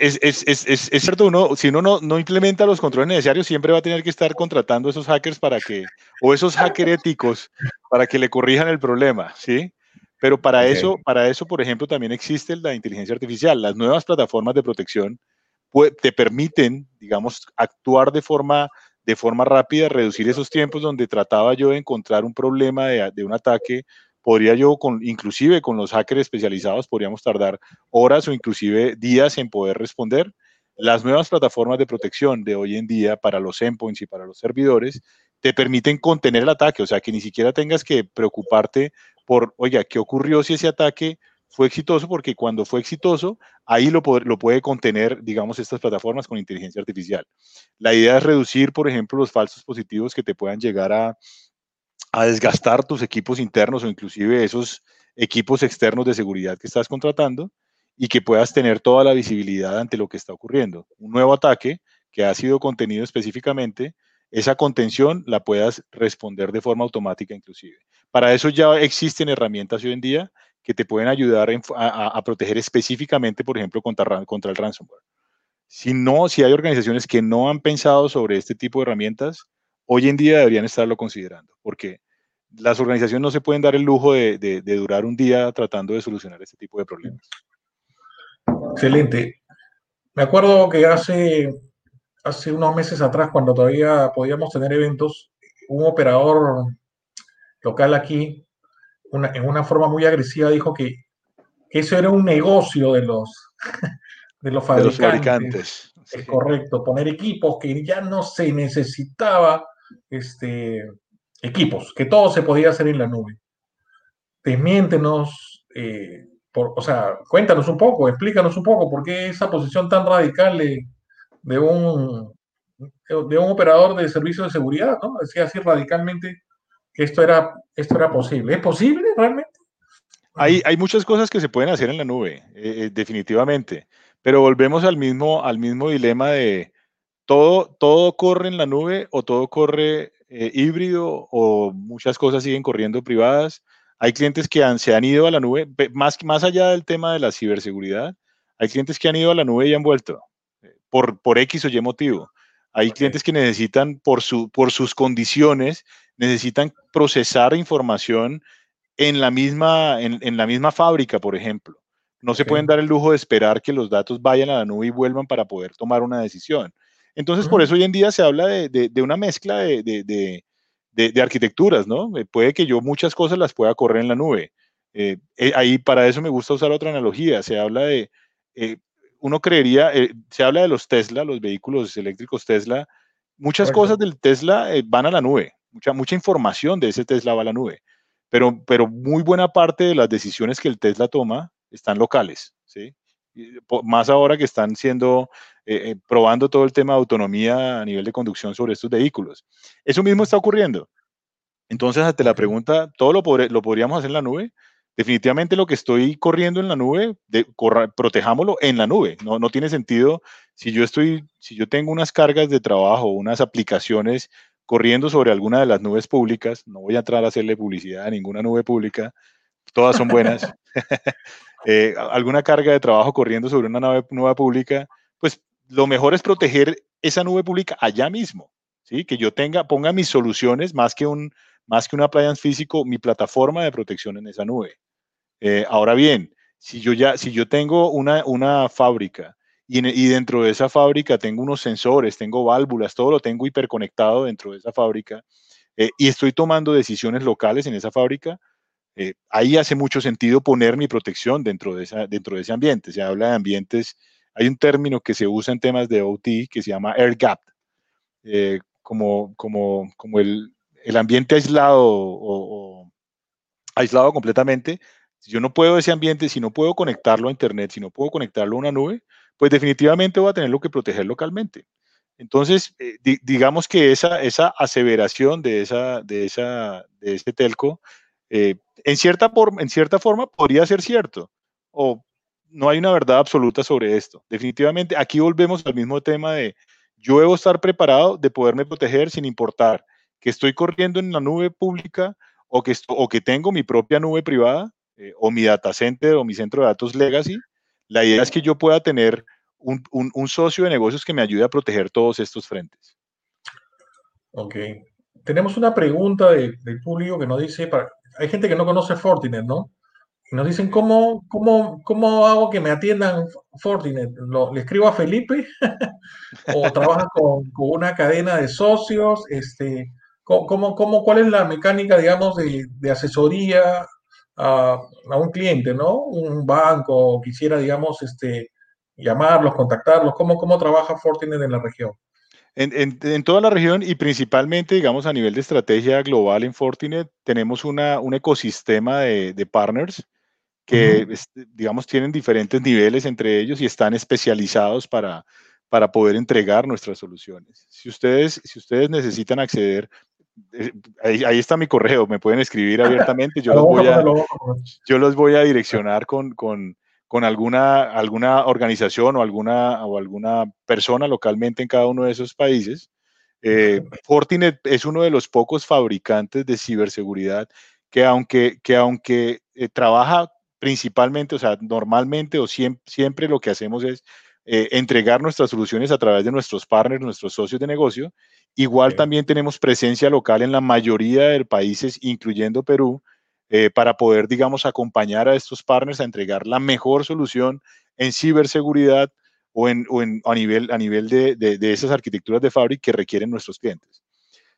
es, es, es, es, cierto, uno, si uno no, no, implementa los controles necesarios, siempre va a tener que estar contratando a esos hackers para que, o esos hackers éticos, para que le corrijan el problema, ¿sí? Pero para eso, para eso, por ejemplo, también existe la inteligencia artificial. Las nuevas plataformas de protección te permiten, digamos, actuar de forma, de forma rápida, reducir esos tiempos donde trataba yo de encontrar un problema de, de un ataque. Podría yo, con, inclusive con los hackers especializados, podríamos tardar horas o inclusive días en poder responder. Las nuevas plataformas de protección de hoy en día para los endpoints y para los servidores te permiten contener el ataque, o sea, que ni siquiera tengas que preocuparte por, oiga, ¿qué ocurrió si ese ataque fue exitoso? Porque cuando fue exitoso, ahí lo, puede contener, digamos, estas plataformas con inteligencia artificial. La idea es reducir, por ejemplo, los falsos positivos que te puedan llegar a, a desgastar tus equipos internos o inclusive esos equipos externos de seguridad que estás contratando y que puedas tener toda la visibilidad ante lo que está ocurriendo. Un nuevo ataque que ha sido contenido específicamente, esa contención la puedas responder de forma automática inclusive. Para eso ya existen herramientas hoy en día que te pueden ayudar a, proteger específicamente, por ejemplo, contra, el ransomware. Si no, si hay organizaciones que no han pensado sobre este tipo de herramientas, hoy en día deberían estarlo considerando, porque las organizaciones no se pueden dar el lujo de, durar un día tratando de solucionar este tipo de problemas. Excelente. Me acuerdo que hace unos meses atrás, cuando todavía podíamos tener eventos, un operador local aquí, en una forma muy agresiva, dijo que, eso era un negocio de los, (laughs) de los fabricantes. Es correcto, poner equipos que ya no se necesitaba este, equipos, que todo se podía hacer en la nube. Desmiéntenos, eh, o sea, cuéntanos un poco, explícanos un poco por qué esa posición tan radical de, de un, de un operador de servicios de seguridad, ¿no? Decía así radicalmente que esto era, esto era posible. ¿Es posible realmente? Hay, hay muchas cosas que se pueden hacer en la nube, eh, eh, definitivamente, pero volvemos al mismo, al mismo dilema de todo, todo corre en la nube o todo corre eh, híbrido o muchas cosas siguen corriendo privadas. Hay clientes que han, se han ido a la nube, más, más allá del tema de la ciberseguridad, hay clientes que han ido a la nube y han vuelto por, por X o Y motivo. Hay clientes que necesitan, por, su, por sus condiciones, necesitan procesar información en la misma, en, la misma fábrica, por ejemplo. No se pueden dar el lujo de esperar que los datos vayan a la nube y vuelvan para poder tomar una decisión. Entonces, por eso hoy en día se habla de, una mezcla de, arquitecturas, ¿no? Eh, puede que yo muchas cosas las pueda correr en la nube. Eh, eh, ahí para eso me gusta usar otra analogía. Se habla de, uno creería, se habla de los Tesla, los vehículos eléctricos Tesla, muchas cosas del Tesla van a la nube, mucha, mucha información de ese Tesla va a la nube, pero, pero muy buena parte de las decisiones que el Tesla toma están locales, ¿sí? Más ahora que están siendo, eh, probando todo el tema de autonomía a nivel de conducción sobre estos vehículos. Eso mismo está ocurriendo. Entonces, ante la pregunta, ¿todo lo, lo podríamos hacer en la nube? definitivamente lo que estoy corriendo en la nube, de, protejámoslo en la nube. No, no tiene sentido si yo estoy, si yo tengo unas cargas de trabajo, unas aplicaciones corriendo sobre alguna de las nubes públicas, no voy a entrar a hacerle publicidad a ninguna nube pública, todas son buenas. (laughs) (laughs) Eh, alguna carga de trabajo corriendo sobre una nube, nube pública, pues lo mejor es proteger esa nube pública allá mismo, ¿sí? Que yo tenga, ponga mis soluciones más que un, más que un appliance físico, mi plataforma de protección en esa nube. Eh, ahora bien, si yo ya, si yo tengo una, una fábrica y, dentro de esa fábrica tengo unos sensores, tengo válvulas, todo lo tengo hiperconectado dentro de esa fábrica eh, y estoy tomando decisiones locales en esa fábrica, eh, ahí hace mucho sentido poner mi protección dentro de, esa, dentro de ese ambiente. Se habla de ambientes, hay un término que se usa en temas de OT que se llama air gap, como, como, como el, el ambiente aislado o aislado completamente si yo no puedo ese ambiente, si no puedo conectarlo a Internet, si no puedo conectarlo a una nube, pues definitivamente voy a tenerlo que proteger localmente. Entonces, eh, digamos que esa, esa aseveración de, esa, de, esa, de ese telco, eh, en, cierta en cierta forma podría ser cierto, o no hay una verdad absoluta sobre esto. Definitivamente, aquí volvemos al mismo tema de yo debo estar preparado de poderme proteger sin importar que estoy corriendo en la nube pública o que, o que tengo mi propia nube privada, eh, o mi data center o mi centro de datos legacy, la idea es que yo pueda tener un, un, socio de negocios que me ayude a proteger todos estos frentes. Ok. Tenemos una pregunta del público que nos dice, hay gente que no conoce Fortinet, ¿no? Y nos dicen, ¿cómo, cómo, cómo hago que me atiendan Fortinet? ¿Le escribo a Felipe? (laughs) ¿O trabajas con, con, una cadena de socios? Este, ¿cómo, cómo, ¿Cuál es la mecánica, digamos, de, de asesoría a, un cliente, ¿no? Un banco quisiera, digamos, este, llamarlos, contactarlos. ¿Cómo, cómo trabaja Fortinet en la región? En, toda la región y principalmente, digamos, a nivel de estrategia global en Fortinet, tenemos una, un ecosistema de, partners que, digamos, tienen diferentes niveles entre ellos y están especializados para, para poder entregar nuestras soluciones. Si ustedes, si ustedes necesitan acceder, eh, ahí, está mi correo, me pueden escribir abiertamente, yo, (laughs) los voy, a, yo los voy a direccionar con, con con alguna, alguna organización o alguna, o alguna persona localmente en cada uno de esos países. Eh, Fortinet es uno de los pocos fabricantes de ciberseguridad que aunque, que aunque eh, trabaja principalmente, o sea, normalmente o siempre, siempre lo que hacemos es eh, entregar nuestras soluciones a través de nuestros partners, nuestros socios de negocio. Igual también tenemos presencia local en la mayoría de países, incluyendo Perú, eh, para poder, digamos, acompañar a estos partners a entregar la mejor solución en ciberseguridad o, en, a nivel, a nivel de, de, esas arquitecturas de fábrica que requieren nuestros clientes.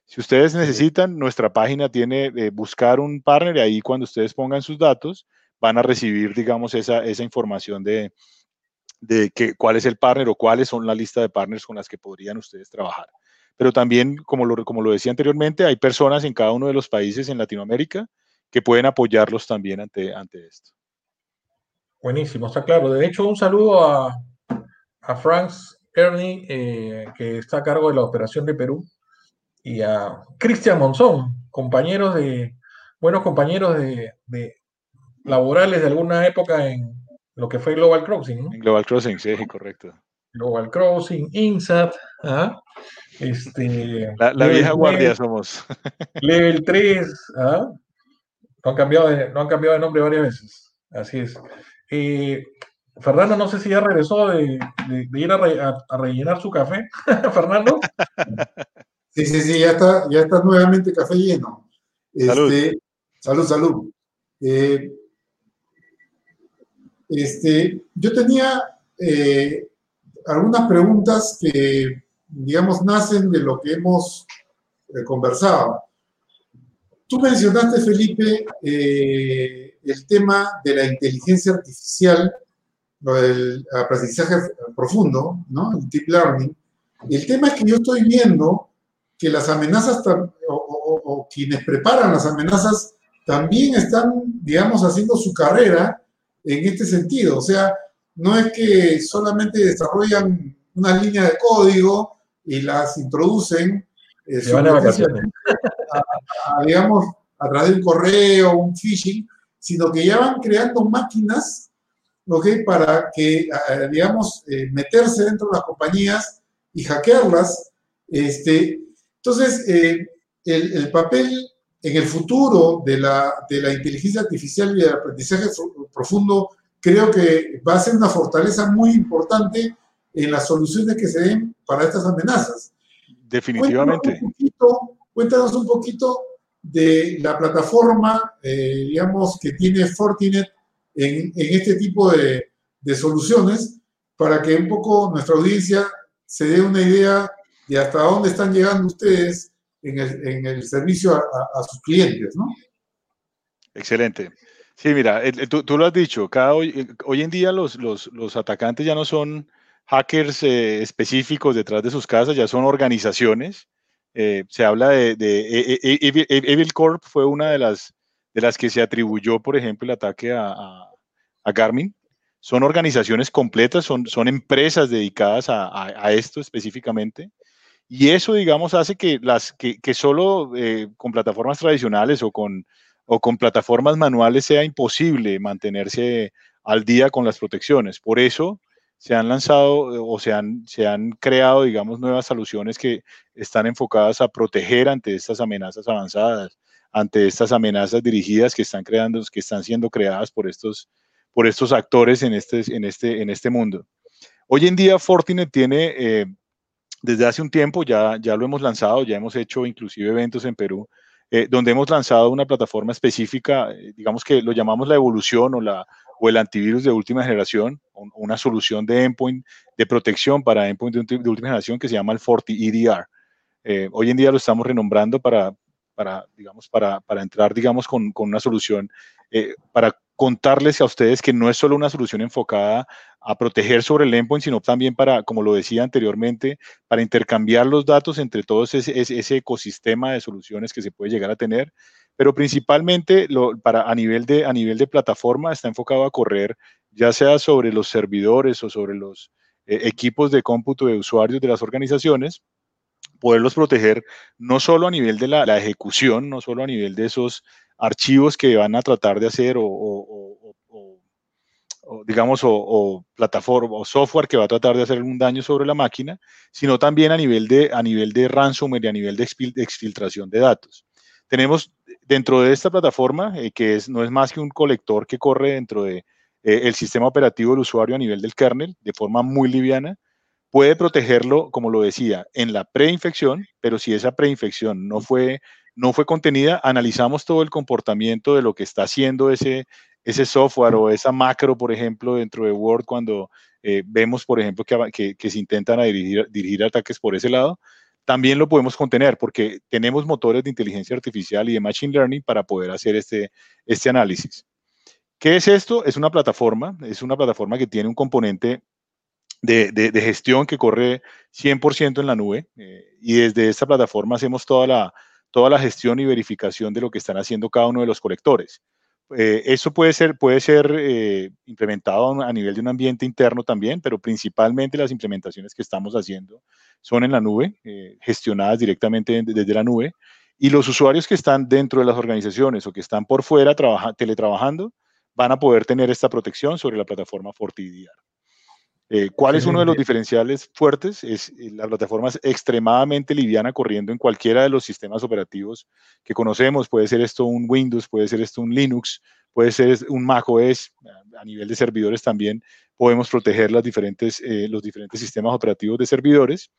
Si ustedes necesitan, nuestra página tiene eh, buscar un partner y ahí cuando ustedes pongan sus datos van a recibir, digamos, esa, esa información de, de que, cuál es el partner o cuáles son la lista de partners con las que podrían ustedes trabajar. Pero también, como lo, como lo decía anteriormente, hay personas en cada uno de los países en Latinoamérica que pueden apoyarlos también ante, ante esto. Buenísimo, está claro. De hecho, un saludo a, a Franz Ernie, eh, que está a cargo de la operación de Perú, y a Cristian Monzón, compañeros de, buenos compañeros de, laborales de alguna época en lo que fue Global Crossing. Global Crossing, sí, correcto. Global Crossing, INSAT, ¿ah? Este, la, vieja guardia somos. (laughs) Level 3, ¿ah? No han cambiado de, no han cambiado de nombre varias veces. Así es. Eh, Fernando, no sé si ya regresó de, ir a, rellenar su café. (laughs) Fernando. Sí, sí, sí, ya está, ya está nuevamente café lleno. salud. Este, salud, salud. Eh, este, yo tenía eh, algunas preguntas que, digamos, nacen de lo que hemos conversado. Tú mencionaste, Felipe, eh, el tema de la inteligencia artificial, lo del aprendizaje profundo, ¿no? El deep learning. El tema es que yo estoy viendo que las amenazas o, quienes preparan las amenazas también están, digamos, haciendo su carrera en este sentido. O sea, no es que solamente desarrollan una línea de código y las introducen se van a digamos, a través de un correo, un phishing, sino que ya van creando máquinas, ¿ok? Para que, digamos, eh, meterse dentro de las compañías y hackearlas. Este, entonces, eh, el, papel en el futuro de la, de la inteligencia artificial y del aprendizaje profundo creo que va a ser una fortaleza muy importante en las soluciones que se den para estas amenazas. Definitivamente. Cuéntanos un poquito, de la plataforma, eh, digamos, que tiene Fortinet en, este tipo de, soluciones, para que un poco nuestra audiencia se dé una idea de hasta dónde están llegando ustedes en el, servicio a, sus clientes, ¿no? Excelente. Sí, mira, tú, lo has dicho, cada hoy, hoy en día los, los atacantes ya no son hackers eh, específicos detrás de sus casas, ya son organizaciones. Eh, se habla de, de e, e, e, Evil Corp fue una de las, de las que se atribuyó, por ejemplo, el ataque a, a, Garmin. Son organizaciones completas, son, son empresas dedicadas a, a, esto específicamente. Y eso, digamos, hace que, las, que, que solo eh, con plataformas tradicionales o con, o con plataformas manuales sea imposible mantenerse al día con las protecciones. Por eso, se han lanzado eh, o se han, se han creado, digamos, nuevas soluciones que están enfocadas a proteger ante estas amenazas avanzadas, ante estas amenazas dirigidas que están creando, que están siendo creadas por estos, por estos actores en este, en, este, en este mundo. Hoy en día Fortinet tiene, eh, desde hace un tiempo, ya, ya lo hemos lanzado, ya hemos hecho inclusive eventos en Perú, eh, donde hemos lanzado una plataforma específica, digamos que lo llamamos la evolución o la, o el antivirus de última generación, una solución de endpoint de protección para endpoint de, última generación que se llama el Forti EDR. Eh, hoy en día lo estamos renombrando para, para digamos, para, para entrar, digamos, con, con una solución, eh, para contarles a ustedes que no es solo una solución enfocada proteger sobre el endpoint, sino también para, como lo decía anteriormente, para intercambiar los datos entre todo ese, ecosistema de soluciones que se puede llegar a tener. Pero principalmente para, a, nivel de, a nivel de plataforma está enfocado a correr ya sea sobre los servidores o sobre los eh, equipos de cómputo de usuarios de las organizaciones, poderlos proteger no solo a nivel de la, ejecución, no solo a nivel de esos archivos que van a tratar de hacer o, digamos, o, plataforma o software que va a tratar de hacer un daño sobre la máquina, sino también a nivel de, a nivel de ransomware y a nivel de exfiltración de datos. Tenemos dentro de esta plataforma, eh, que es, no es más que un colector que corre dentro de eh, el sistema operativo del usuario a nivel del kernel de forma muy liviana, puede protegerlo, como lo decía, en la preinfección, pero si esa preinfección no fue, no fue contenida, analizamos todo el comportamiento de lo que está haciendo ese, ese software o esa macro, por ejemplo, dentro de Word cuando eh, vemos, por ejemplo, que, que, se intentan dirigir, dirigir, ataques por ese lado, también lo podemos contener porque tenemos motores de inteligencia artificial y de machine learning para poder hacer este, este análisis. ¿Qué es esto? Es una plataforma, es una plataforma que tiene un componente de, gestión que corre 100% en la nube eh, y desde esta plataforma hacemos toda la, toda la gestión y verificación de lo que están haciendo cada uno de los colectores. Eh, eso puede ser, puede ser eh, implementado a nivel de un ambiente interno también, pero principalmente las implementaciones que estamos haciendo son en la nube, gestionadas directamente desde la nube, y los usuarios que están dentro de las organizaciones o que están por fuera teletrabajando van a poder tener esta protección sobre la plataforma FortiDR. Eh, ¿Cuál es uno de los diferenciales fuertes? Es eh, la plataforma es extremadamente liviana corriendo en cualquiera de los sistemas operativos que conocemos. Puede ser esto un Windows, puede ser esto un Linux, puede ser un macOS. A nivel de servidores también podemos proteger las diferentes, eh, los diferentes sistemas operativos de servidores.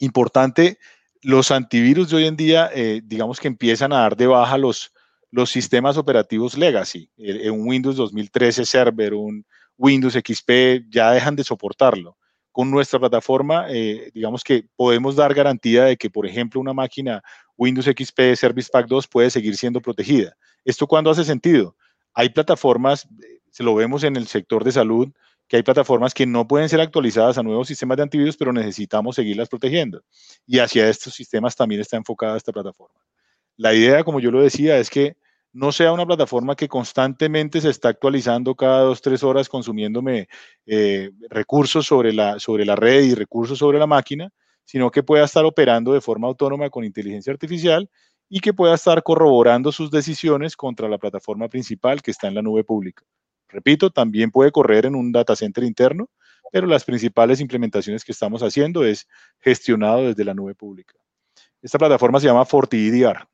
Importante, los antivirus de hoy en día, digamos que empiezan a dar de baja los, los sistemas operativos legacy. Un Windows 2013 Server, un Windows XP ya dejan de soportarlo. Con nuestra plataforma, eh, digamos que podemos dar garantía de que, por ejemplo, una máquina Windows XP Service Pack 2 puede seguir siendo protegida. ¿Esto cuándo hace sentido? Hay plataformas, se lo vemos en el sector de salud, que hay plataformas que no pueden ser actualizadas a nuevos sistemas de antivirus, pero necesitamos seguirlas protegiendo. Y hacia estos sistemas también está enfocada esta plataforma. La idea, como yo lo decía, es que no sea una plataforma que constantemente se está actualizando cada dos, tres horas consumiéndome eh, recursos sobre la, sobre la red y recursos sobre la máquina, sino que pueda estar operando de forma autónoma con inteligencia artificial y que pueda estar corroborando sus decisiones contra la plataforma principal que está en la nube pública. Repito, también puede correr en un data center interno, pero las principales implementaciones que estamos haciendo es gestionado desde la nube pública. Esta plataforma se llama FortiEDR.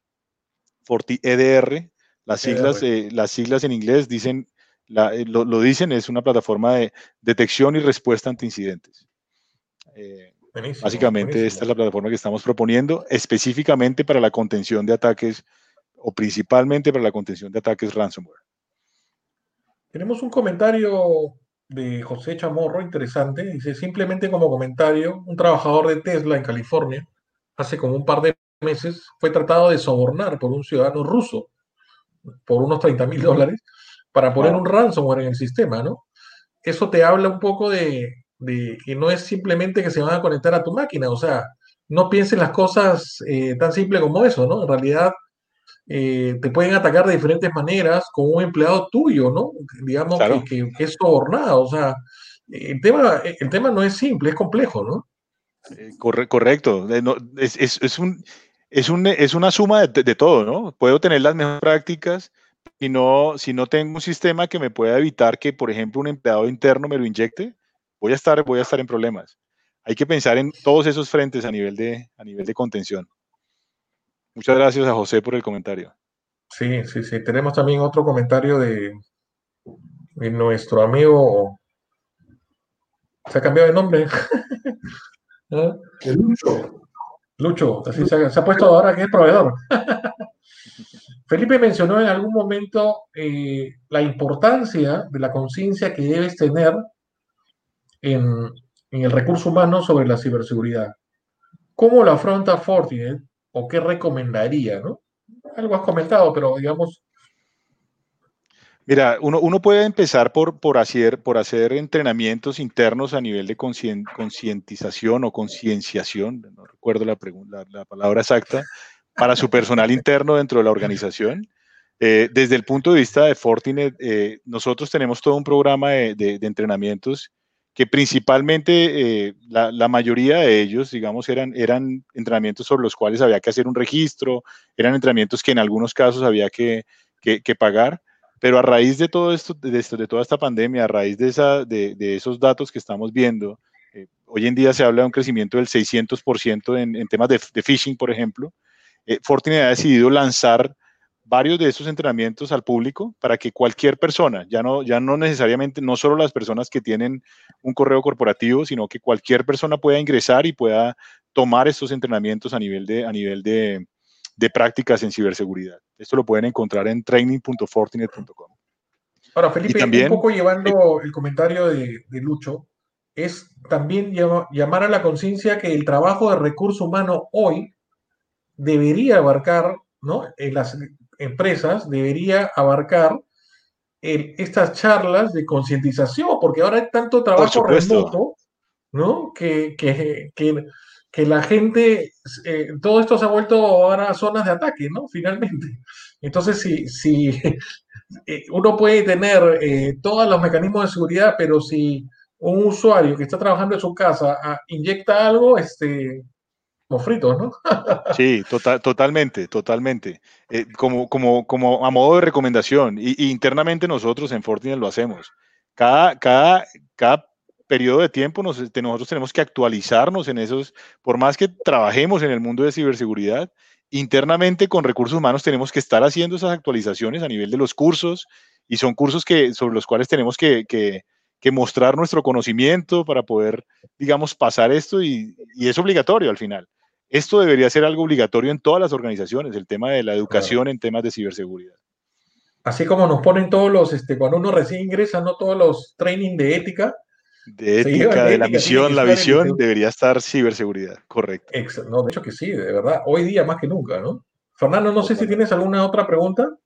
FortiEDR las siglas, eh, las siglas en inglés dicen, eh, lo, dicen, es una plataforma de detección y respuesta ante incidentes. Eh, básicamente esta es la plataforma que estamos proponiendo específicamente para la contención de ataques o principalmente para la contención de ataques ransomware. Tenemos un comentario de José Chamorro interesante. Dice, simplemente como comentario, un trabajador de Tesla en California, hace como un par de meses, fue tratado de sobornar por un ciudadano ruso por unos 30 mil dólares para poner un ransomware en el sistema, ¿no? Eso te habla un poco de, que no es simplemente que se van a conectar a tu máquina, o sea, no piensen las cosas eh, tan simple como eso, ¿no? En realidad eh, te pueden atacar de diferentes maneras con un empleado tuyo, ¿no? Digamos que, es sobornado, o sea, el tema, el tema no es simple, es complejo, ¿no? Eh, correcto, es, es, un, es, un, es una suma de, todo, ¿no? Puedo tener las mejores prácticas si no, si no tengo un sistema que me pueda evitar que, por ejemplo, un empleado interno me lo inyecte, voy a estar, voy a estar en problemas. Hay que pensar en todos esos frentes a nivel de, a nivel de contención. Muchas gracias a José por el comentario. Sí, sí, sí. Tenemos también otro comentario de, nuestro amigo. Se ha cambiado de nombre. (laughs) ¿Ah? El Lucho. Lucho, así se, ha, puesto ahora que es proveedor. (laughs) Felipe mencionó en algún momento eh, la importancia de la conciencia que debes tener en, el recurso humano sobre la ciberseguridad. ¿Cómo lo afronta Fortinet o qué recomendaría? ¿no? Algo has comentado, pero digamos... Mira, uno, uno puede empezar por, por, hacer, por hacer entrenamientos internos a nivel de concientización o concienciación, no recuerdo la, la, palabra exacta, para su personal interno dentro de la organización. Eh, desde el punto de vista de Fortinet, eh, nosotros tenemos todo un programa de, de, entrenamientos que principalmente eh, la, la, mayoría de ellos, digamos, eran, eran entrenamientos sobre los cuales había que hacer un registro, eran entrenamientos que en algunos casos había que, que, que pagar. Pero a raíz de todo esto, de, esto, de toda esta pandemia, a raíz de, esa, de, de esos datos que estamos viendo, eh, hoy en día se habla de un crecimiento del 600% en, en temas de, de, phishing, por ejemplo. Eh, Fortinet ha decidido lanzar varios de esos entrenamientos al público para que cualquier persona, ya no, ya no necesariamente, no solo las personas que tienen un correo corporativo, sino que cualquier persona pueda ingresar y pueda tomar estos entrenamientos a nivel de, a nivel de, de prácticas en ciberseguridad. Esto lo pueden encontrar en training.fortinet.com. Ahora, Felipe, también, un poco llevando el comentario de, de Lucho, es también llamar a la conciencia que el trabajo de recurso humano hoy debería abarcar, ¿no? En las empresas debería abarcar el, estas charlas de concientización, porque ahora hay tanto trabajo remoto, ¿no? Que, que, que que la gente, eh, todo esto se ha vuelto ahora zonas de ataque, ¿no? Finalmente. Entonces, si, si (laughs) eh, uno puede tener eh, todos los mecanismos de seguridad, pero si un usuario que está trabajando en su casa ah, inyecta algo, este, como fritos, ¿no? (laughs) sí, total, totalmente, totalmente. Eh, como, como, como a modo de recomendación, y, internamente nosotros en Fortinet lo hacemos. Cada, cada, cada periodo de tiempo nos, nosotros tenemos que actualizarnos en esos, por más que trabajemos en el mundo de ciberseguridad, internamente con recursos humanos tenemos que estar haciendo esas actualizaciones a nivel de los cursos y son cursos que, sobre los cuales tenemos que, que, que mostrar nuestro conocimiento para poder, digamos, pasar esto y, y, es obligatorio al final. Esto debería ser algo obligatorio en todas las organizaciones, el tema de la educación claro. en temas de ciberseguridad. Así como nos ponen todos los, este, cuando uno recién ingresa, no todos los training de ética, de ética, de, la misión, la visión, debería estar ciberseguridad, correcto. No, de hecho que sí, de verdad, hoy día más que nunca, ¿no? Fernando, no sé si tienes alguna otra pregunta.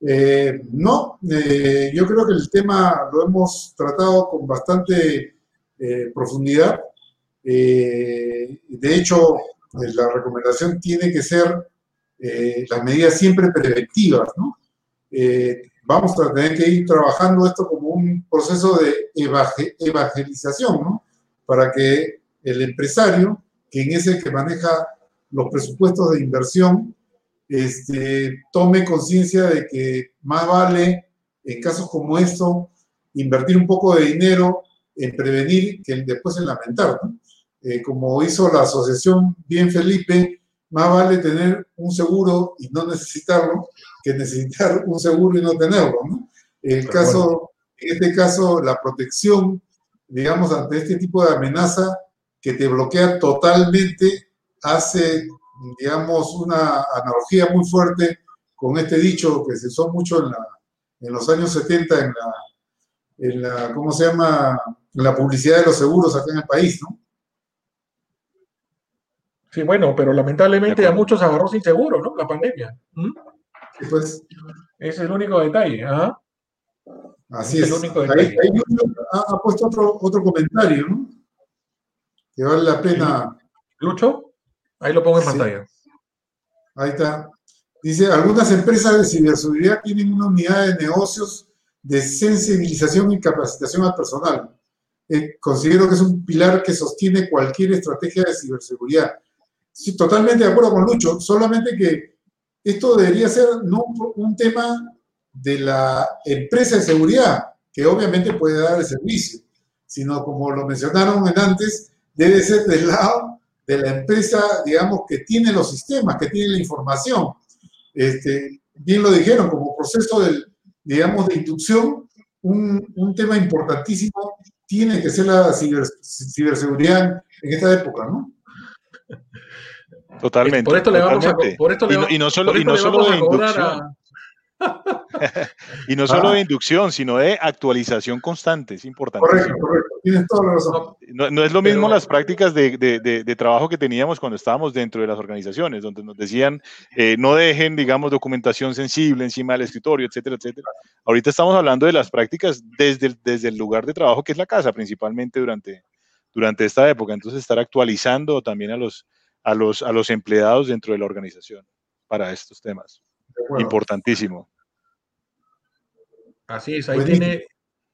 Eh, no, eh, yo creo que el tema lo hemos tratado con bastante eh, profundidad. Eh, de hecho, la recomendación tiene que ser las medidas siempre preventivas, ¿no? Vamos a tener que ir trabajando esto como un proceso de evangelización, ¿no? Para que el empresario, quien es el que maneja los presupuestos de inversión, este, tome conciencia de que más vale, en casos como esto, invertir un poco de dinero en prevenir que después en lamentar. ¿no? Eh, como hizo la asociación Bien Felipe, más vale tener un seguro y no necesitarlo que necesitar un seguro y no tenerlo. ¿no? El caso, en este caso, la protección, digamos, ante este tipo de amenaza que te bloquea totalmente, hace, digamos, una analogía muy fuerte con este dicho que se usó mucho en, la, en los años 70 en la, en la, ¿cómo se llama? En la publicidad de los seguros acá en el país, ¿no? Sí, bueno, pero lamentablemente a muchos agarró sin seguro, ¿no? La pandemia. ¿Mm? Pues, es el único detalle. ¿ah? Así es. es. El único detalle. Ahí, ahí ha, ha, puesto otro, otro comentario, ¿no? Que vale la pena. ¿Lucho? Ahí lo pongo en sí. pantalla. Ahí está. Dice, algunas empresas de ciberseguridad tienen una unidad de negocios de sensibilización y capacitación al personal. Eh, considero que es un pilar que sostiene cualquier estrategia de ciberseguridad. Sí, totalmente de acuerdo con Lucho, solamente que esto debería ser no un tema de la empresa de seguridad, que obviamente puede dar el servicio, sino como lo mencionaron antes, debe ser del lado de la empresa, digamos, que tiene los sistemas, que tiene la información. Este, bien lo dijeron, como proceso del, digamos, de inducción, un, un tema importantísimo tiene que ser la ciber, ciberseguridad en esta época, ¿no? Totalmente. Por esto le vamos totalmente. a, por esto le, y, no, y no solo, (laughs) y no (laughs) solo de inducción. A... y no solo de inducción, sino de actualización constante, es importante. Correcto, correcto, tienes toda la razón. No, es lo mismo las prácticas de, de, de, trabajo que teníamos cuando estábamos dentro de las organizaciones, donde nos decían eh, no dejen, digamos, documentación sensible encima del escritorio, etcétera, etcétera. Ahorita estamos hablando de las prácticas desde el, desde el lugar de trabajo, que es la casa, principalmente durante, durante esta época. Entonces, estar actualizando también a los, a los, a los empleados dentro de la organización para estos temas. Importantísimo. Así es, ahí tiene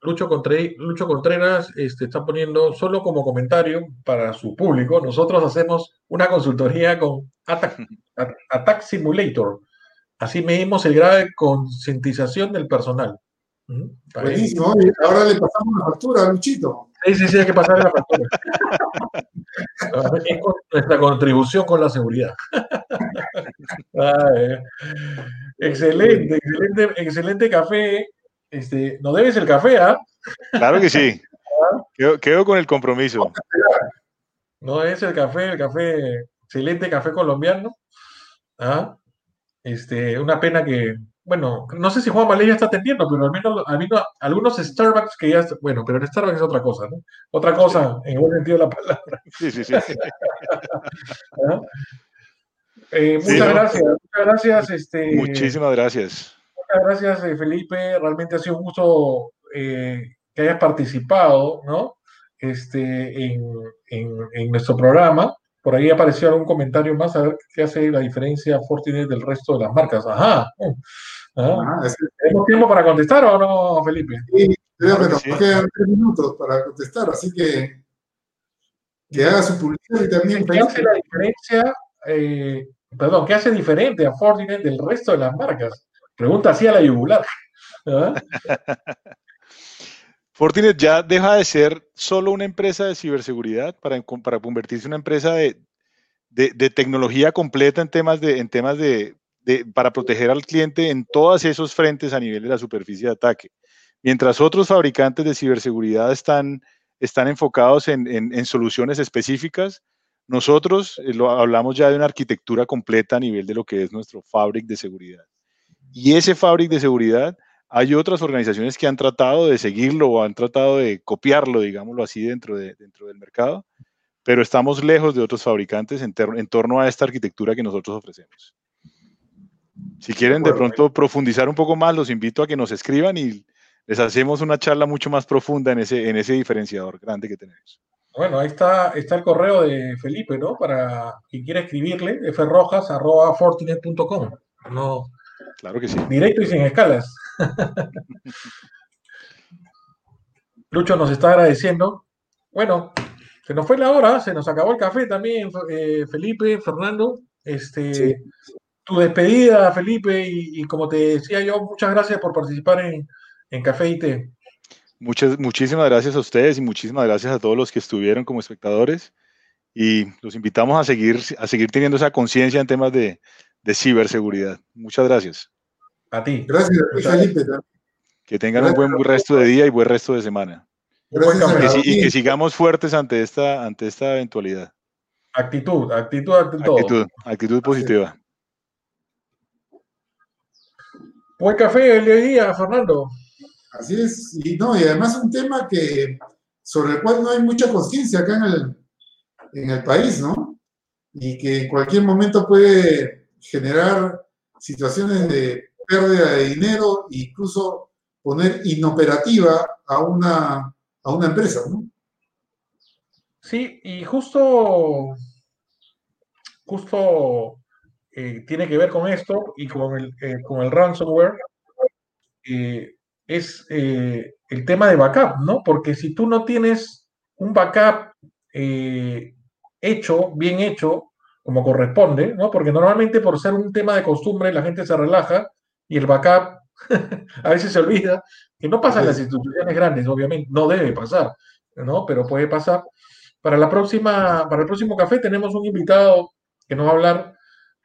Lucho, Contreras, este, está poniendo solo como comentario para su público. Nosotros hacemos una consultoría con Attack, (laughs) Simulator. Así medimos el grado de concientización del personal. Buenísimo, ahora le pasamos la factura a Luchito. Sí, sí, sí, hay que pasarle la factura. (laughs) es nuestra contribución con la seguridad. excelente, excelente, excelente café. Este, no debes el café, ¿ah? Claro que sí. (laughs) Quedo, con el compromiso. No es el café, el café, excelente café colombiano. ¿ah? Este, una pena que, bueno, no sé si Juan Valera está atendiendo, pero al menos ha habido algunos Starbucks que ya, bueno, pero el Starbucks es otra cosa, ¿no? Otra cosa en buen sentido de la palabra. Sí, sí, sí. (laughs) Eh, muchas gracias, muchas gracias. Este, Muchísimas gracias. Muchas gracias, eh, Felipe. Realmente ha sido un gusto eh, que hayas participado, ¿no? Este, en, en nuestro programa. Por ahí apareció algún comentario más, a ver qué hace la diferencia Fortinet del resto de las marcas. Ajá. Ah, ¿Tenemos tiempo para contestar o no, Felipe? Sí, creo que nos quedan tres minutos para contestar, así que que haga su publicidad y también. ¿Qué hace la diferencia? Eh, perdón, ¿qué hace diferente a Fortinet del resto de las marcas? Pregunta así a la yugular. ¿Ah? (laughs) Fortinet ya deja de ser solo una empresa de ciberseguridad para, convertirse en una empresa de, tecnología completa en temas, de, para proteger al cliente en todos esos frentes a nivel de la superficie de ataque. Mientras otros fabricantes de ciberseguridad están, enfocados en, soluciones específicas, nosotros eh, hablamos ya de una arquitectura completa a nivel de lo que es nuestro fabric de seguridad. Y ese fabric de seguridad hay otras organizaciones que han tratado de seguirlo o han tratado de copiarlo, digámoslo así, dentro, de, dentro del mercado, pero estamos lejos de otros fabricantes en, torno a esta arquitectura que nosotros ofrecemos. Si quieren de pronto profundizar un poco más, los invito a que nos escriban y les hacemos una charla mucho más profunda en ese, en ese diferenciador grande que tenemos. Bueno, ahí está, está el correo de Felipe, ¿no? Para quien quiera escribirle, frrojas.fortinet.com. No, Claro que sí. Directo y sin escalas. (laughs) Lucho nos está agradeciendo. Bueno, se nos fue la hora, se nos acabó el café también, eh, Felipe, Fernando. Este, Tu despedida, Felipe, y, como te decía yo, muchas gracias por participar en, Café y Té. Muchas, muchísimas gracias a ustedes y muchísimas gracias a todos los que estuvieron como espectadores. Y los invitamos a seguir, a seguir teniendo esa conciencia en temas de, de ciberseguridad. Muchas gracias. A ti. Gracias, Felipe. Que tengan un buen resto de día y buen resto de semana. y, que, sigamos fuertes ante esta, ante esta eventualidad. Actitud, actitud actitud. Actitud, actitud positiva. Buen café el día, Fernando. Así es, y no, y además un tema que sobre el cual no hay mucha conciencia acá en el, en el país, ¿no? Y que en cualquier momento puede generar situaciones de pérdida de dinero e incluso poner inoperativa a una, a una empresa, ¿no? Sí, y justo, justo eh, tiene que ver con esto y con el, eh, con el ransomware, eh, es el tema de backup, ¿no? Porque si tú no tienes un backup hecho, bien hecho, como corresponde, ¿no? Porque normalmente por ser un tema de costumbre la gente se relaja y el backup (laughs) a veces se olvida, que no pasa en las instituciones grandes, obviamente, no debe pasar, ¿no? Pero puede pasar. Para la próxima, para el próximo café tenemos un invitado que nos va a hablar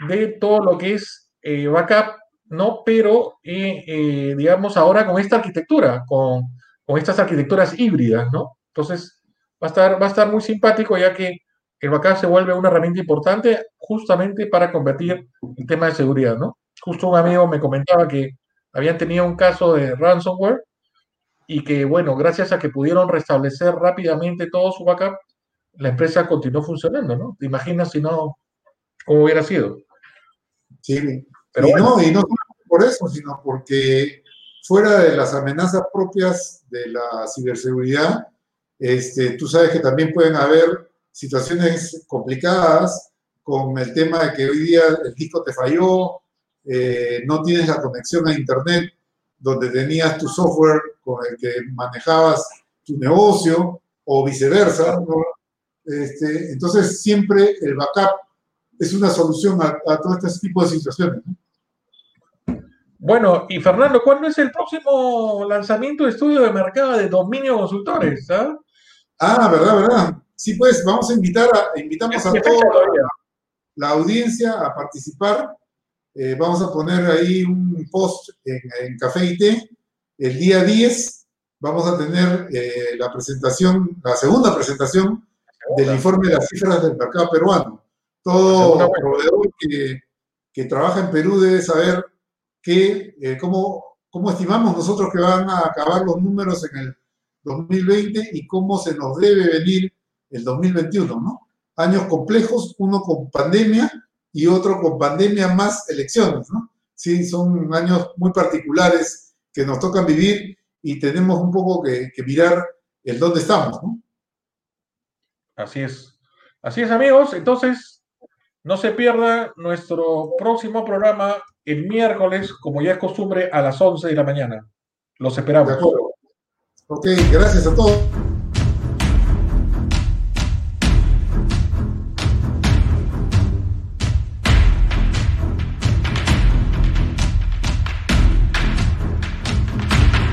de todo lo que es eh, backup, ¿no? Pero, eh, eh, digamos, ahora con esta arquitectura, con, con estas arquitecturas híbridas, ¿no? Entonces, va a estar, va a estar muy simpático ya que el backup se vuelve una herramienta importante justamente para convertir el tema de seguridad, ¿no? Justo un amigo me comentaba que habían tenido un caso de ransomware y que, bueno, gracias a que pudieron restablecer rápidamente todo su backup, la empresa continuó funcionando, ¿no? ¿Te imaginas si no, cómo hubiera sido? Sí, pero y, no, y no por eso, sino porque fuera de las amenazas propias de la ciberseguridad, este, tú sabes que también pueden haber situaciones complicadas con el tema de que hoy día el disco te falló, eh, no tienes la conexión a Internet donde tenías tu software con el que manejabas tu negocio o viceversa. Este, entonces, siempre el backup es una solución a, todo este tipo de situaciones. Bueno, y Fernando, ¿cuándo es el próximo lanzamiento de estudio de mercado de Dominio Consultores? Ah, ah verdad, verdad. Sí, pues vamos a invitar a, invitamos a toda la audiencia a participar eh, vamos a poner ahí un post en, Café y Té. El día 10 vamos a tener eh, la presentación, la segunda presentación del informe de las cifras del mercado peruano. Todo proveedor que, que, trabaja en Perú debe saber que, eh, cómo, cómo estimamos nosotros que van a acabar los números en el 2020 y cómo se nos debe venir el 2021, ¿no? Años complejos, uno con pandemia y otro con pandemia más elecciones, ¿no? Sí, son años muy particulares que nos tocan vivir y tenemos un poco que, mirar el dónde estamos, ¿no? Así es. Así es, amigos. Entonces, no se pierda nuestro próximo programa el miércoles, como ya es costumbre, a las 11 de la mañana. Los esperamos. De acuerdo. Ok, gracias a todos.